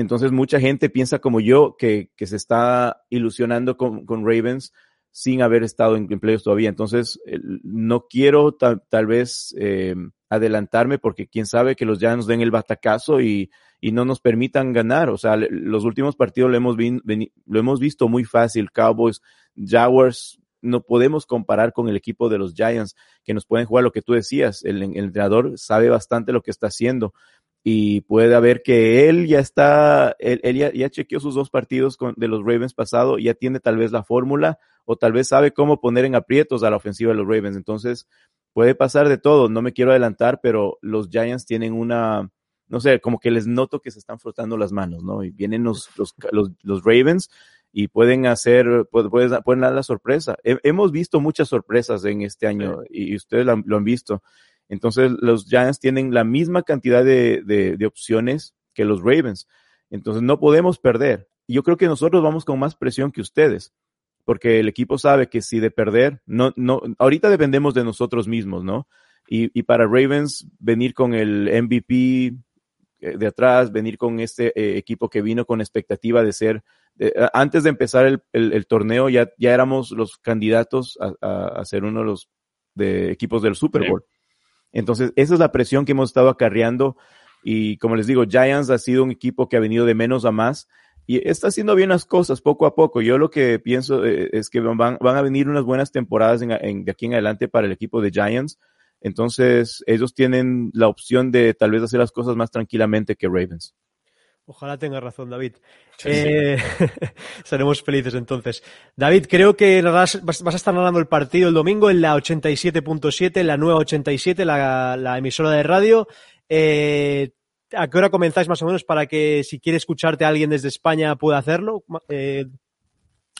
Entonces mucha gente piensa como yo que, que se está ilusionando con, con Ravens sin haber estado en, playoffs todavía. Entonces, no quiero tal, vez eh, adelantarme porque quién sabe que los ya nos den el batacazo y, y no nos permitan ganar. O sea, los últimos partidos lo hemos, lo hemos visto muy fácil. Cowboys, Jaguars, no podemos comparar con el equipo de los Giants que nos pueden jugar lo que tú decías. El, el entrenador sabe bastante lo que está haciendo. Y puede haber que él ya está, él, él ya, ya, chequeó sus dos partidos con, de los Ravens pasado, ya tiene tal vez la fórmula o tal vez sabe cómo poner en aprietos a la ofensiva de los Ravens. Entonces, puede pasar de todo. No me quiero adelantar, pero los Giants tienen una, no sé, como que les noto que se están frotando las manos, ¿no? Y vienen los, los, los, los Ravens y pueden hacer, pueden, pueden dar la sorpresa. He, hemos visto muchas sorpresas en este año sí. y ustedes lo, lo han visto. Entonces, los Giants tienen la misma cantidad de, de, de, opciones que los Ravens. Entonces, no podemos perder. Y yo creo que nosotros vamos con más presión que ustedes, porque el equipo sabe que si de perder, no, no, ahorita dependemos de nosotros mismos, ¿no? Y, y para Ravens, venir con el MVP de atrás, venir con este eh, equipo que vino con expectativa de ser, de, antes de empezar el, el, el, torneo, ya, ya éramos los candidatos a, a, a ser uno de los de equipos del Super Bowl. Sí. Entonces, esa es la presión que hemos estado acarreando. Y como les digo, Giants ha sido un equipo que ha venido de menos a más y está haciendo bien las cosas poco a poco. Yo lo que pienso eh, es que van, van a venir unas buenas temporadas en, de aquí en adelante para el equipo de Giants. Entonces, ellos tienen la opción de tal vez hacer las cosas más tranquilamente que Ravens. Ojalá tenga razón, David. Sí, eh, sí. seremos felices entonces. David, creo que vas, vas, a estar narrando el partido el domingo en la 87.7, la nueva 87, la, la, emisora de radio. Eh, ¿A qué hora comenzáis más o menos para que si quiere escucharte a alguien desde España pueda hacerlo? Eh,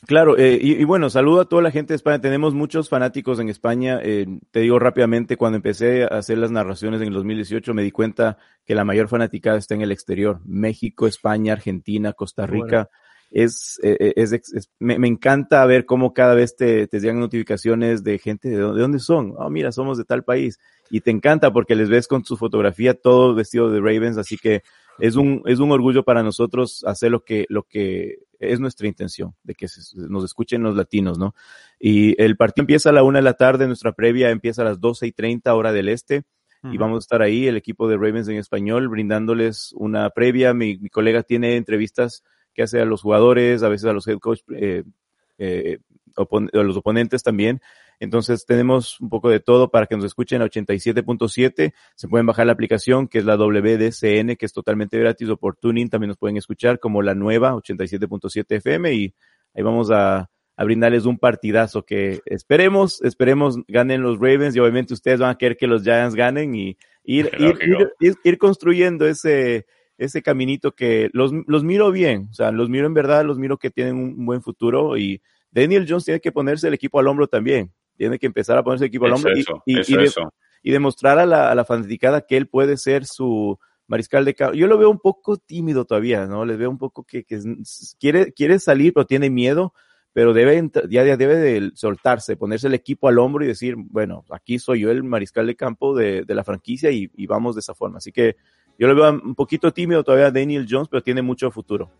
Claro, eh, y, y, bueno, saludo a toda la gente de España. Tenemos muchos fanáticos en España. Eh, te digo rápidamente, cuando empecé a hacer las narraciones en el 2018, me di cuenta que la mayor fanaticada está en el exterior. México, España, Argentina, Costa Rica. Bueno. Es, eh, es, es, me, me, encanta ver cómo cada vez te, te llegan notificaciones de gente de dónde, de dónde son. Oh, mira, somos de tal país. Y te encanta porque les ves con su fotografía todo vestido de Ravens. Así que es un, es un orgullo para nosotros hacer lo que, lo que es nuestra intención, de que se, nos escuchen los latinos, ¿no? Y el partido empieza a la una de la tarde, nuestra previa empieza a las doce y treinta hora del este. Uh -huh. Y vamos a estar ahí, el equipo de Ravens en español, brindándoles una previa. Mi, mi colega tiene entrevistas que hace a los jugadores, a veces a los head coach, eh, eh, opon a los oponentes también. Entonces tenemos un poco de todo para que nos escuchen a 87.7. Se pueden bajar la aplicación que es la WDCN, que es totalmente gratis, o por Tuning también nos pueden escuchar como la nueva 87.7 FM y ahí vamos a, a, brindarles un partidazo que esperemos, esperemos ganen los Ravens y obviamente ustedes van a querer que los Giants ganen y ir, ir, ir, ir, ir construyendo ese, ese caminito que los, los miro bien, o sea, los miro en verdad, los miro que tienen un buen futuro y Daniel Jones tiene que ponerse el equipo al hombro también tiene que empezar a ponerse equipo al hombro y, y, y, de, y, demostrar a la, a la fanaticada que él puede ser su mariscal de campo. Yo lo veo un poco tímido todavía, ¿no? Les veo un poco que, que quiere, quiere salir, pero tiene miedo, pero debe, ya, ya debe de soltarse, ponerse el equipo al hombro y decir, bueno, aquí soy yo el mariscal de campo de, de la franquicia y, y vamos de esa forma. Así que yo lo veo un poquito tímido todavía Daniel Jones, pero tiene mucho futuro.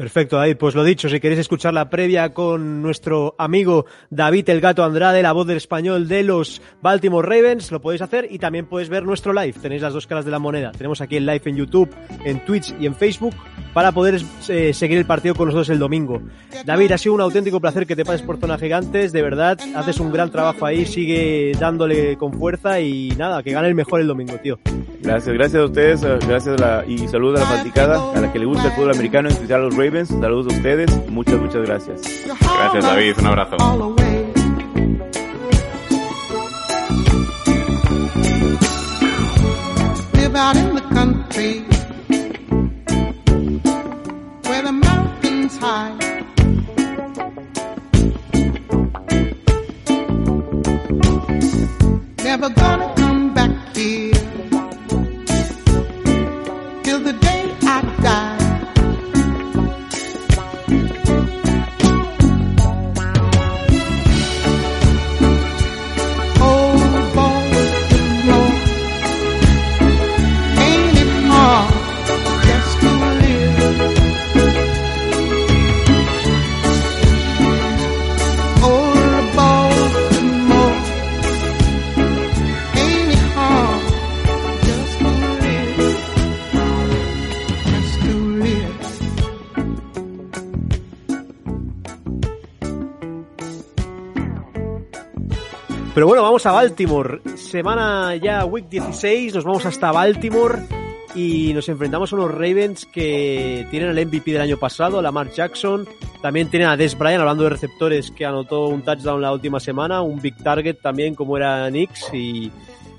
Perfecto, David. Pues lo dicho, si queréis escuchar la previa con nuestro amigo David el Gato Andrade, la voz del español de los Baltimore Ravens, lo podéis hacer y también podéis ver nuestro live. Tenéis las dos caras de la moneda. Tenemos aquí el live en YouTube, en Twitch y en Facebook para poder eh, seguir el partido con nosotros el domingo. David, ha sido un auténtico placer que te pases por Zona Gigantes. De verdad, haces un gran trabajo ahí, sigue dándole con fuerza y nada, que gane el mejor el domingo, tío. Gracias, gracias a ustedes, gracias a la, y saludos a la fanaticada, a la que le gusta el fútbol americano, en especial a los Ravens. Saludos a ustedes, muchas, muchas gracias. Gracias, David, un abrazo. Live out in the country mountains high. Never gonna come back here Pero bueno, vamos a Baltimore. Semana ya, week 16, nos vamos hasta Baltimore. y nos enfrentamos a unos Ravens que tienen el MVP del año pasado, Lamar Jackson. También tienen a Des Bryant, hablando de receptores, que anotó un touchdown la última semana, un big target también, como era Nix y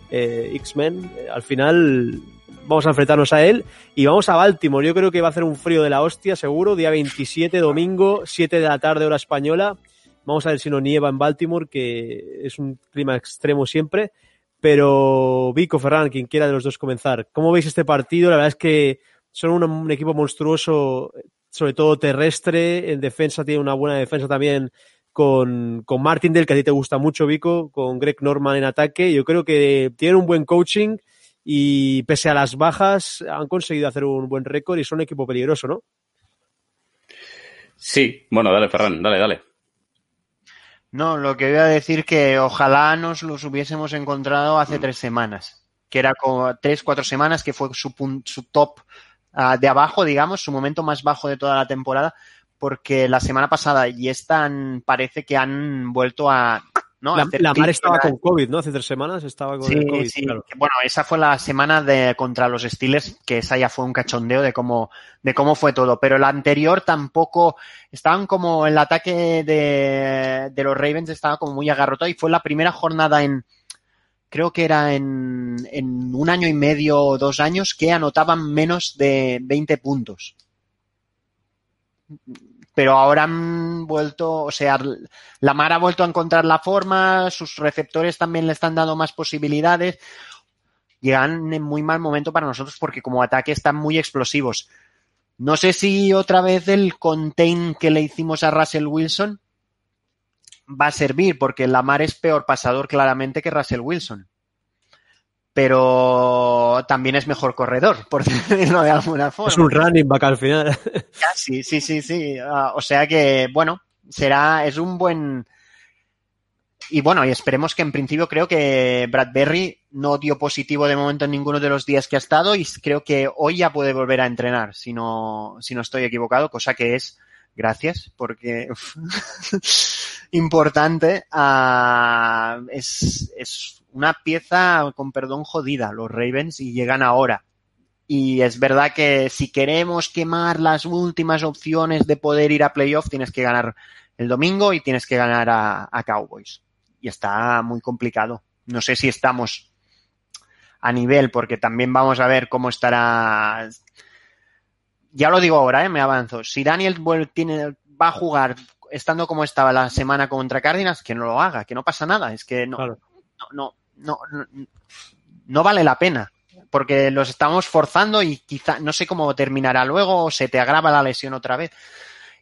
eh, X-Men. Al final vamos a enfrentarnos a él y vamos a Baltimore. Yo creo que va a hacer un frío de la hostia, seguro. Día 27, domingo, 7 de la tarde, hora española. Vamos a ver si no nieva en Baltimore, que es un clima extremo siempre. Pero Vico, Ferran, quien quiera de los dos comenzar, ¿cómo veis este partido? La verdad es que son un, equipo monstruoso, sobre todo terrestre. En defensa tiene una buena defensa también con, con Martindale, que a ti te gusta mucho, Vico, con Greg Norman en ataque. Yo creo que tienen un buen coaching y pese a las bajas han conseguido hacer un buen récord y son un equipo peligroso, ¿no? Sí, bueno, dale, Ferran, dale, dale. No, lo que voy a decir que ojalá nos los hubiésemos encontrado hace tres semanas, que era como tres, cuatro semanas, que fue su, su top ah, de abajo, digamos, su momento más bajo de toda la temporada, porque la semana pasada y esta parece que han vuelto a... ¿no? La, la Mar estaba con COVID, ¿no? Hace tres semanas estaba con Sí, el COVID. sí. claro. Bueno, esa fue la semana de contra los Steelers, que esa ya fue un cachondeo de cómo, de cómo fue todo. Pero la anterior tampoco, estaban como el ataque de, de los Ravens estaba como muy agarrotado y fue la primera jornada en, creo que era en, en un año y medio o dos años que anotaban menos de 20 puntos. Pero ahora han vuelto, o sea, la Mar ha vuelto a encontrar la forma, sus receptores también le están dando más posibilidades. Llegan en muy mal momento para nosotros porque como ataque están muy explosivos. No sé si otra vez el contain que le hicimos a Russell Wilson va a servir porque Lamar es peor pasador claramente que Russell Wilson. Pero también es mejor corredor, por decirlo de alguna forma. Es un running back al final. Casi, sí, sí, sí. Ah, o sea que, bueno, será, es un buen. Y bueno, y esperemos que en principio creo que Bradbury no dio positivo de momento en ninguno de los días que ha estado y creo que hoy ya puede volver a entrenar, si no, si no estoy equivocado, cosa que es, gracias, porque uf, importante. ah, es, es una pieza, con perdón, jodida, los Ravens, y llegan ahora. Y es verdad que si queremos quemar las últimas opciones de poder ir a playoff, tienes que ganar el domingo y tienes que ganar a, a Cowboys. Y está muy complicado. No sé si estamos a nivel, porque también vamos a ver cómo estará. Ya lo digo ahora, ¿eh? me avanzo. Si Daniel tiene, va a jugar estando como estaba la semana contra Cárdenas, que no lo haga, que no pasa nada. Es que no, Claro. no, no, no, no, no vale la pena. Porque los estamos forzando y quizá, no sé cómo terminará luego, o se te agrava la lesión otra vez.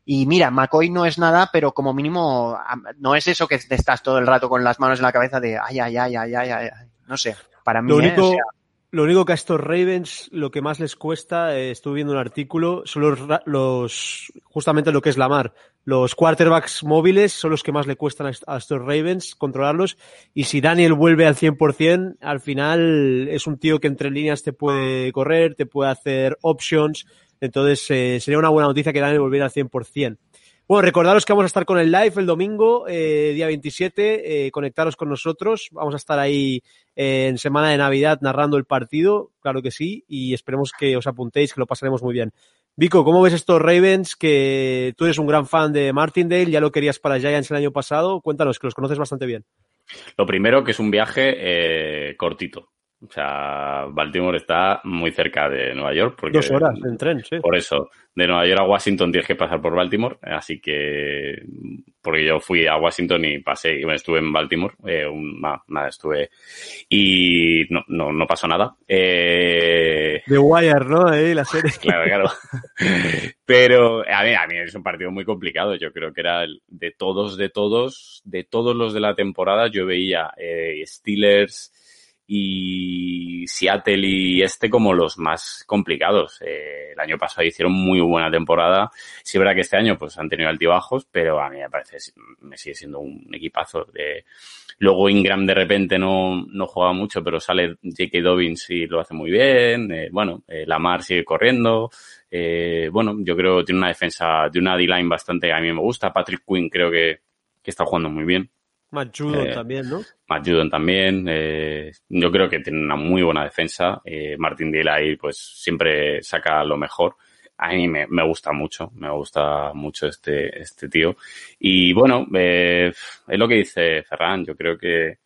Y mira, McCoy no es nada, pero como mínimo no es eso que te estás todo el rato con las manos en la cabeza de ay, ay, ay, ay, ay, ay. No sé, para mí, Lo ¿eh? único, O sea, lo único que a estos Ravens lo que más les cuesta, eh, estuve viendo un artículo, son los, los justamente lo que es la mar. Los quarterbacks móviles son los que más le cuestan a est- a estos Ravens controlarlos. Y si Daniel vuelve al 100%, al final es un tío que entre líneas te puede correr, te puede hacer options. Entonces eh, sería una buena noticia que Daniel volviera al 100%. Bueno, recordaros que vamos a estar con el live el domingo, eh, día 27. eh, conectaros con nosotros. Vamos a estar ahí eh, en semana de Navidad narrando el partido, claro que sí, y esperemos que os apuntéis, que lo pasaremos muy bien. Vico, ¿cómo ves estos Ravens? Que tú eres un gran fan de Martindale, ya lo querías para Giants el año pasado. Cuéntanos, que los conoces bastante bien. Lo primero que es un viaje eh, cortito. O sea, Baltimore está muy cerca de Nueva York. Porque, Dos horas en tren, sí. Por eso, de Nueva York a Washington tienes que pasar por Baltimore, así que, porque yo fui a Washington y pasé, y bueno, estuve en Baltimore, eh, un- nada, nada, estuve, y no, no, no pasó nada. Eh, The Wire, ¿no? Ahí, la serie. claro, claro. Pero a mí, a mí es un partido muy complicado. Yo creo que era el de todos, de todos, de todos los de la temporada. Yo veía eh, Steelers y Seattle y este como los más complicados. Eh, el año pasado hicieron muy buena temporada. Sí, es verdad que este año pues han tenido altibajos, pero a mí me parece, me sigue siendo un equipazo. De... Luego Ingram de repente no, no juega mucho, pero sale J.K. Dobbins y lo hace muy bien. Eh, bueno, eh, Lamar sigue corriendo. Eh, bueno, yo creo que tiene una defensa de una D-line bastante, a mí me gusta. Patrick Quinn creo que, que está jugando muy bien. Matt Judon Eh, también, ¿no? Matt Judon también. eh, yo creo que tiene una muy buena defensa. Eh, Martin Delay, pues siempre saca lo mejor. A mí me, me gusta mucho, me gusta mucho este, este tío. Y bueno, eh, es lo que dice Ferran. Yo creo que,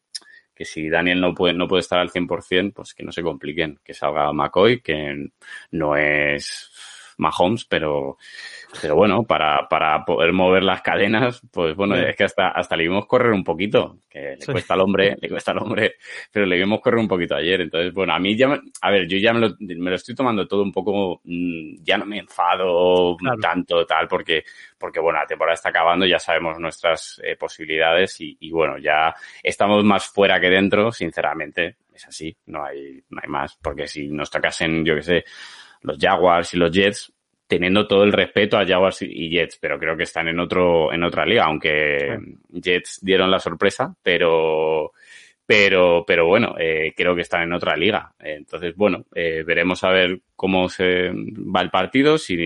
que si Daniel no puede, no puede estar al 100%, pues que no se compliquen. Que salga McCoy, que no es Mahomes, pero, pero bueno, para, para poder mover las cadenas, pues bueno, Sí. es que hasta, hasta le vimos correr un poquito, que le cuesta al hombre, le cuesta al hombre, pero le vimos correr un poquito ayer. Entonces, bueno, a mí ya, me- a ver, yo ya me lo, me lo estoy tomando todo un poco, mm, ya no me enfado Claro. tanto, tal, porque, porque bueno, la temporada está acabando, ya sabemos nuestras eh, posibilidades y, y bueno, ya estamos más fuera que dentro, sinceramente, es así, no hay, no hay más, porque si nos tocasen, yo qué sé, los Jaguars y los Jets, teniendo todo el respeto a Jaguars y- Jets, pero creo que están en otro, en otra liga, aunque Jets dieron la sorpresa, pero, pero, pero bueno, eh, creo que están en otra liga. Entonces, bueno, eh, veremos a ver cómo se va el partido, si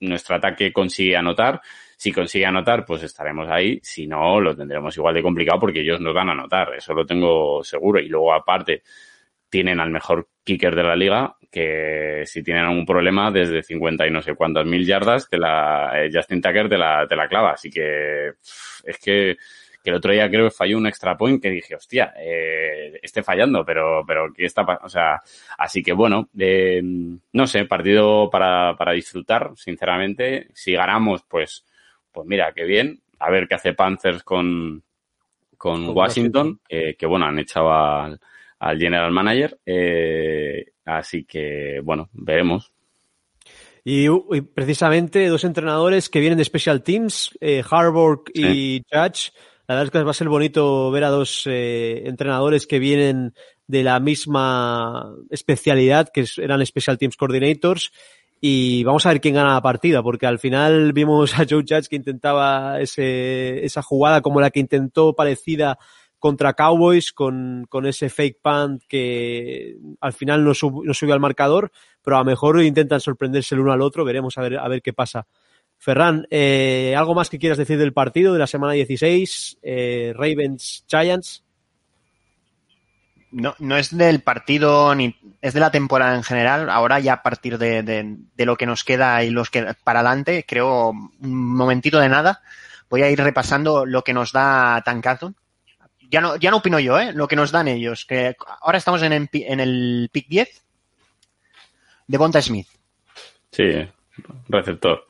nuestro ataque consigue anotar. Si consigue anotar, pues estaremos ahí. Si no, lo tendremos igual de complicado porque ellos nos van a anotar. Eso lo tengo seguro. Y luego, aparte, tienen al mejor kicker de la liga, que si tienen algún problema, desde 50 y no sé cuántas mil yardas, te la, eh, Justin Tucker te la, te la clava. Así que es que, que el otro día creo que falló un extra point que dije, hostia, eh, esté fallando, pero, pero ¿qué está pasando? O sea, así que bueno, eh, no sé, partido para, para disfrutar, sinceramente. Si ganamos, pues, pues mira, qué bien. A ver qué hace Panthers con, con Con Washington, eh, que bueno, han echado al, al general manager. eh, así que, bueno, veremos. Y, y precisamente dos entrenadores que vienen de Special Teams, eh, Harburg y Judge. La verdad es que va a ser bonito ver a dos eh, entrenadores que vienen de la misma especialidad, que eran Special Teams Coordinators. Y vamos a ver quién gana la partida, porque al final vimos a Joe Judge que intentaba ese, esa jugada como la que intentó parecida contra Cowboys con, con ese fake punt que al final no, sub- no subió al marcador, pero a lo mejor intentan sorprenderse el uno al otro, veremos a ver, a ver qué pasa. Ferran, eh, ¿algo más que quieras decir del partido de la semana 16? Eh, Ravens Giants. No, no es del partido ni es de la temporada en general. Ahora ya a partir de, de- lo que nos queda y los que para adelante, creo un momentito de nada. Voy a ir repasando lo que nos da Tankathon. Ya no, ya no opino yo, ¿eh? Lo que nos dan ellos. Que ahora estamos en, el pi- en el pick 10 de Bonta Smith. Sí, receptor.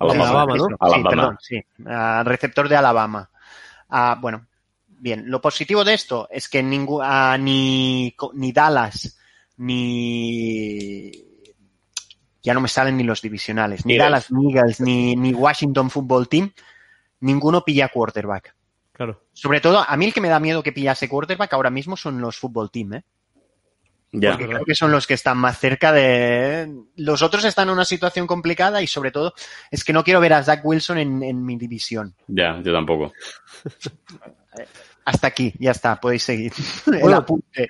De Alabama, ¿no? Sí, Alabama. perdón, sí. Ah, receptor de Alabama. Ah, bueno, bien. Lo positivo de esto es que ningú- ah, ni, ni Dallas, ni... Ya no me salen ni los divisionales. Ni Eagles. Dallas, ni Eagles, ni, ni Washington Football Team. Ninguno pilla quarterback. Claro. Sobre todo, a mí el que me da miedo que pillase quarterback ahora mismo son los Football Team, ¿eh? Ya. Porque creo que son los que están más cerca de... Los otros están en una situación complicada y sobre todo es que no quiero ver a Zach Wilson en, en mi división. Ya, yo tampoco. Hasta aquí, ya está, podéis seguir. El apunte.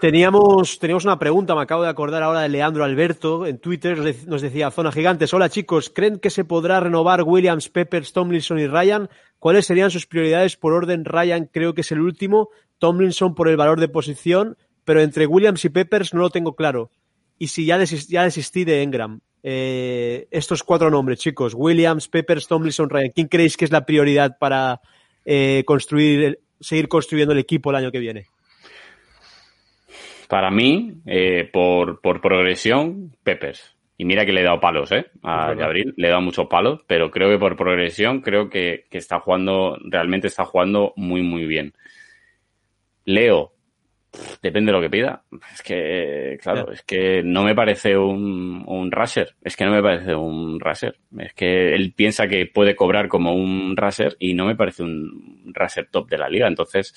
Teníamos, teníamos una pregunta, me acabo de acordar ahora de Leandro Alberto en Twitter, nos, de- nos decía Zona Gigantes, hola chicos, ¿creen que se podrá renovar Williams, Peppers, Tomlinson y Ryan? ¿Cuáles serían sus prioridades por orden? Ryan creo que es el último, Tomlinson por el valor de posición, pero entre Williams y Peppers no lo tengo claro. Y si ya desistí de Engram. Eh, estos cuatro nombres, chicos, Williams, Peppers, Tomlinson, Ryan, ¿quién creéis que es la prioridad para eh, construir, el- seguir construyendo el equipo el año que viene? Para mí, eh, por, por progresión, Peppers. Y mira que le he dado palos, ¿eh? A. Gabriel, le he dado muchos palos, pero creo que por progresión, creo que, que está jugando, realmente está jugando muy, muy bien. Leo, depende de lo que pida. Es que, claro, es que no me parece un, un rusher. Es que no me parece un rusher. Es que él piensa que puede cobrar como un rusher y no me parece un rusher top de la liga. Entonces,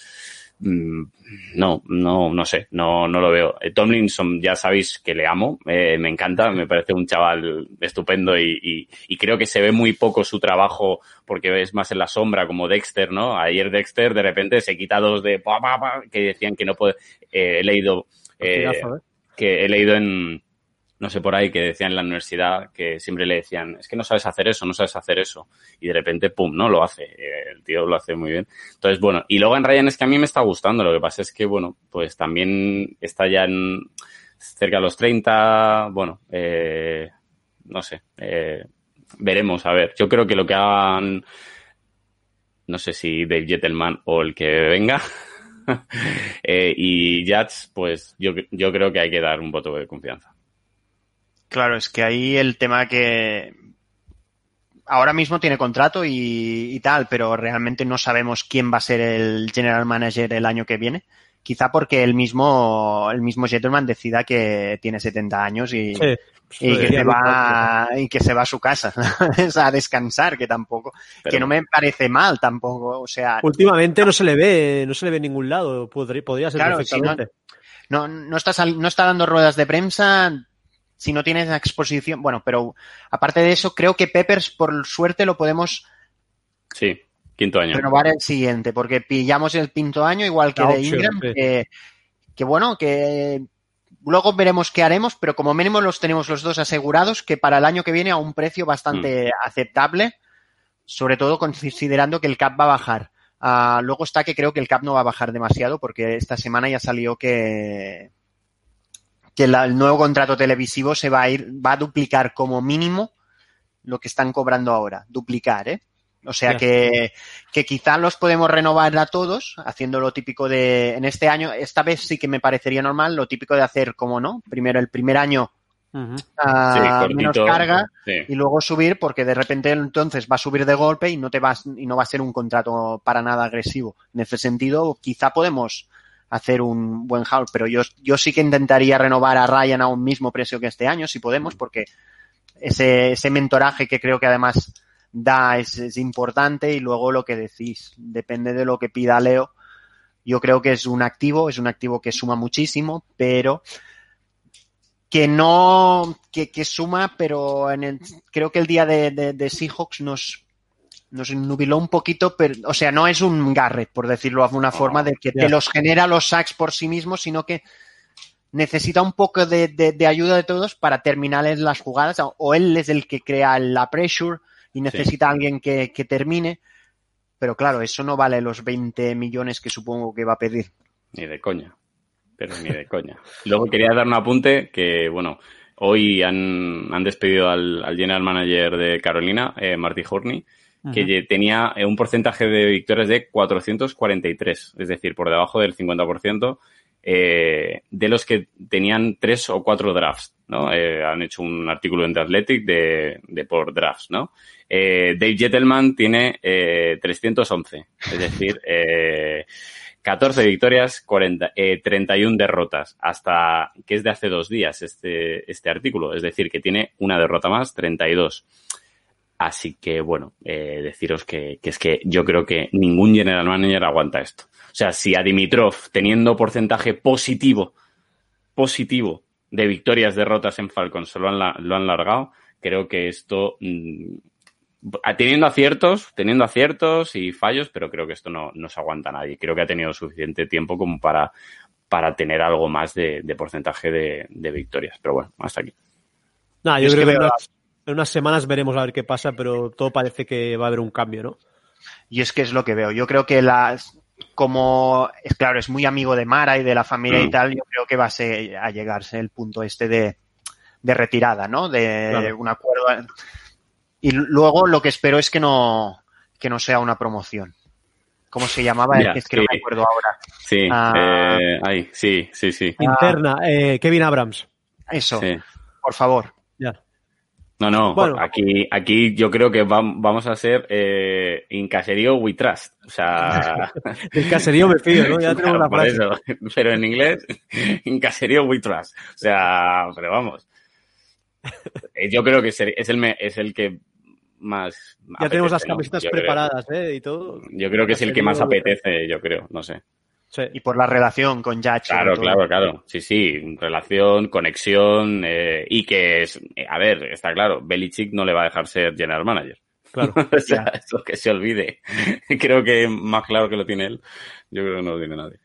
no, no, no sé, no, no lo veo. Eh, Tomlinson, ya sabéis que le amo, eh, me encanta, me parece un chaval estupendo y, y- y creo que se ve muy poco su trabajo porque es más en la sombra como Dexter, ¿no? Ayer Dexter de repente se quita dos de pa, pa, pa, que decían que no puede, eh, he leído, que he leído en, no sé por ahí, que decían en la universidad que siempre le decían, es que no sabes hacer eso, no sabes hacer eso. Y de repente, pum, no, lo hace. Eh, El tío lo hace muy bien. Entonces, bueno, y Logan Ryan es que a mí me está gustando. Lo que pasa es que, bueno, pues también está ya en, cerca de los 30, bueno, eh, no sé, eh, veremos, a ver. Yo creo que lo que hagan, no sé si Dave Gentleman o el que venga, eh, y Jats, pues yo, yo creo que hay que dar un voto de confianza. Claro, es que ahí el tema que ahora mismo tiene contrato y, y tal, pero realmente no sabemos quién va a ser el general manager el año que viene. Quizá porque el mismo, el mismo Gentleman decida que tiene 70 años y, Sí, y que se va y que se va a su casa o sea, a descansar que tampoco Pero- que no me parece mal tampoco o sea Últimamente no se le ve, no se le ve en ningún lado. Podría, podría ser Claro, perfectamente. no, no está sal- no está dando ruedas de prensa si no tienes exposición bueno pero aparte de eso creo que Peppers por suerte lo podemos Sí, quinto año. renovar el siguiente porque pillamos el quinto año igual que La de Ingram sí. que, que bueno que luego veremos qué haremos pero como mínimo los tenemos los dos asegurados que para el año que viene a un precio bastante Mm. aceptable sobre todo considerando que el cap va a bajar Ah, luego está que creo que el cap no va a bajar demasiado porque esta semana ya salió que que la- el nuevo contrato televisivo se va a ir va a duplicar como mínimo lo que están cobrando ahora duplicar eh o sea que, que quizá los podemos renovar a todos, haciendo lo típico de, en este año, esta vez sí que me parecería normal, lo típico de hacer, como no, primero el primer año Ujú. ah, Sí, menos carga Sí. y luego subir, porque de repente entonces va a subir de golpe y no te vas, y no va a ser un contrato para nada agresivo. En ese sentido, quizá podemos hacer un buen haul, pero yo, yo sí que intentaría renovar a Ryan a un mismo precio que este año, si podemos, porque ese, ese mentoraje que creo que además da es, es importante y luego lo que decís, depende de lo que pida Leo. Yo creo que es un activo, es un activo que suma muchísimo, pero que no, que, que suma, pero en el- creo que el día de, de, de Seahawks nos, nos nubiló un poquito, pero, o sea, no es un Garrett, por decirlo de alguna forma, de que te los genera los sacks por sí mismo, sino que necesita un poco de, de- de ayuda de todos para terminar las jugadas, o- él es el que crea la pressure y necesita a alguien que, que termine, pero claro, eso no vale los 20 millones que supongo que va a pedir. Ni de coña. Pero ni de coña. Luego quería dar un apunte que, bueno, hoy han, han despedido al, al general manager de Carolina, eh, Marty Horney, que tenía eh, un porcentaje de victorias de 443, es decir, por debajo del 50%, eh, de los que tenían tres o cuatro drafts, ¿no? Eh, han hecho un artículo en The Athletic de, de por drafts, ¿no? Eh, Dave Gettleman tiene eh, 311, es decir, eh, 14 victorias, 40, eh, 31 derrotas, hasta que es de hace dos días este, este artículo, es decir, que tiene una derrota más, 32. Así que, bueno, eh, deciros que, que es que yo creo que ningún general manager aguanta esto. O sea, si a Dimitrov, teniendo porcentaje positivo, positivo de victorias, derrotas en Falcons, se lo han, lo han largado, creo que esto, mm, a- teniendo aciertos, teniendo aciertos y fallos, pero creo que esto no, no se aguanta a nadie. Creo que ha tenido suficiente tiempo como para, para tener algo más de, de porcentaje de, de victorias. Pero bueno, hasta aquí. Nah, yo Es creo que en unas semanas veremos a ver qué pasa, pero todo parece que va a haber un cambio, ¿no? Y es que es lo que veo. Yo creo que las, como, es claro, es muy amigo de Mara y de la familia y Mm. tal, yo creo que va a, ser, a llegarse el punto este de, de retirada, ¿no? De Claro. un acuerdo. Y luego lo que espero es que no, que no sea una promoción. ¿Cómo se llamaba? Es que no me acuerdo ahora. Sí, Ah. eh, ay, sí, sí, sí. Interna, eh, Kevin Abrams. Eso, sí. por favor. No, no, Bueno. aquí, aquí yo creo que vam- vamos a ser eh, in caserío we trust. O sea, El caserío me fío, ¿no? Ya tenemos la por frase. eso. Pero en inglés, in caserío we trust. O sea, pero vamos. Eh, Yo creo que es el, es el que más. Ya tenemos las camisetas creo. preparadas, ¿eh? Y todo. Yo creo que es el que más apetece, yo creo, no sé. Sí. Y por la relación con sobre Claro, claro, claro. Sí, sí, relación, conexión eh, y que es, eh, a ver, está claro, Belichick no le va a dejar ser general manager. Claro. o sea, eso que se olvide. creo que más claro que lo tiene él, yo creo que no lo tiene nadie.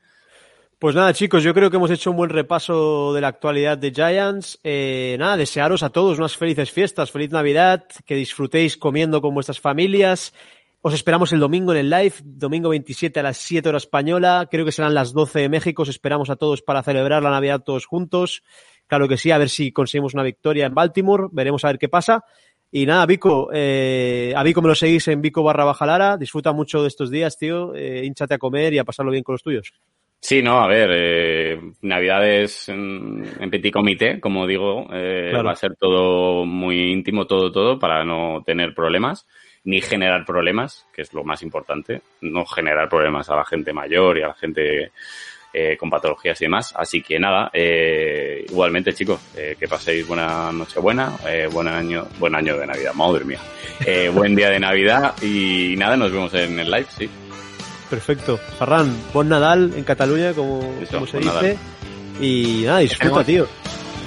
Pues nada, chicos, yo creo que hemos hecho un buen repaso de la actualidad de Giants. Eh, nada, desearos a todos unas felices fiestas, feliz Navidad, que disfrutéis comiendo con vuestras familias. Os esperamos el domingo en el live, domingo 27 a las 7 horas española, creo que serán las 12 de México. Os esperamos a todos para celebrar la Navidad todos juntos. Claro que sí, a ver si conseguimos una victoria en Baltimore, veremos a ver qué pasa. Y nada, Vico, eh, a Vico me lo seguís en Vico barra Bajalara. Disfruta mucho de estos días, tío. Eh, hinchate a comer y a pasarlo bien con los tuyos. Sí, no, a ver, eh, Navidades en, en petit comité, como digo, eh, Claro. va a ser todo muy íntimo, todo, todo, para no tener problemas, ni generar problemas, que es lo más importante, no generar problemas a la gente mayor y a la gente eh, con patologías y demás. Así que nada, eh, igualmente chicos, eh, que paséis buena noche buena, eh, buen año, buen año de Navidad, madre mía. Eh, buen día de Navidad y nada, nos vemos en el live, sí. Perfecto. Farran, buen Nadal en Cataluña, como, Eso, como se dice. Y nada, disfruta, tío.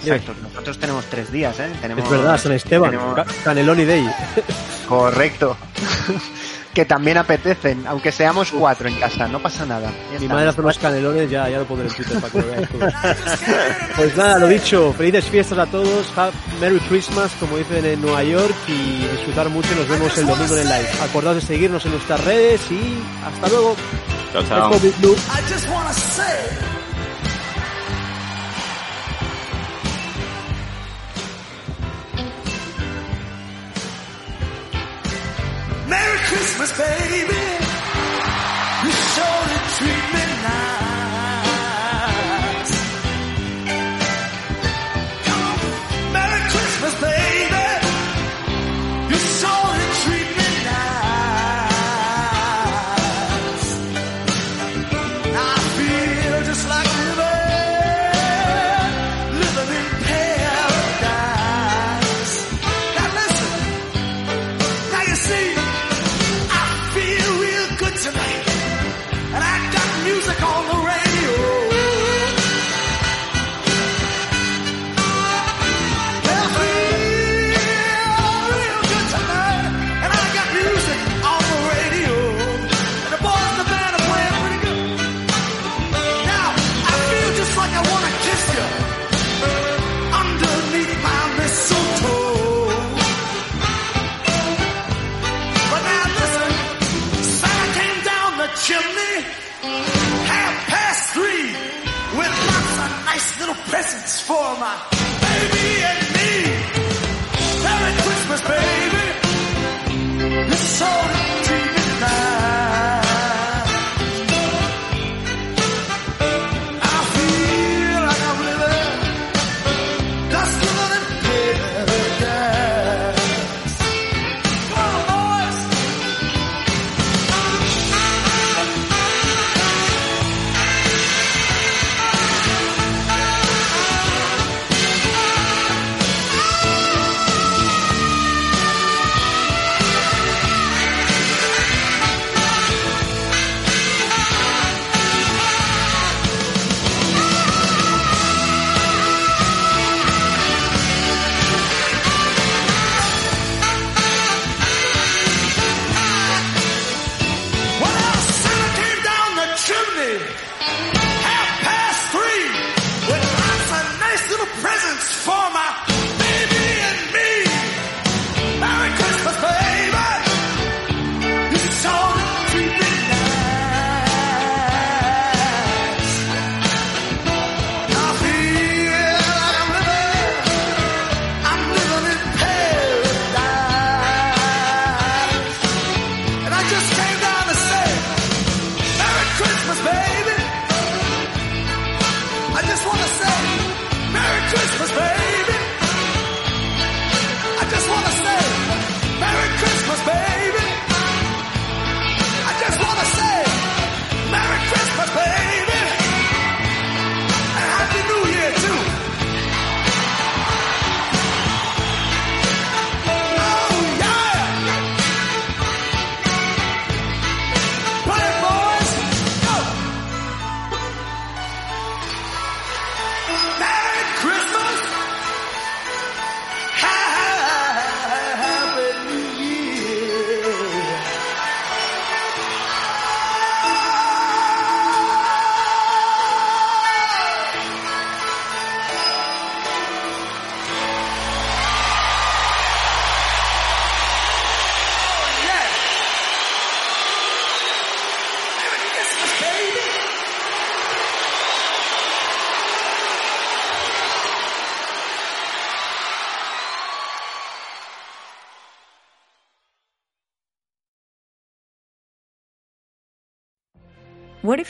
Exacto. Nosotros tenemos tres días, ¿eh? Tenemos, Es verdad, San Esteban, tenemos- Caneloni Day. Correcto. que también apetecen, aunque seamos cuatro en casa, no pasa nada. Mi madre hace unos canelones, ya, ya lo pondré en Twitter para que lo veáis todos. Pues nada, lo dicho, felices fiestas a todos, ha- Merry Christmas, como dicen en Nueva York, y disfrutar mucho. Nos vemos el domingo en el live. Acordaos de seguirnos en nuestras redes y hasta luego. Chao, chao. Christmas, baby.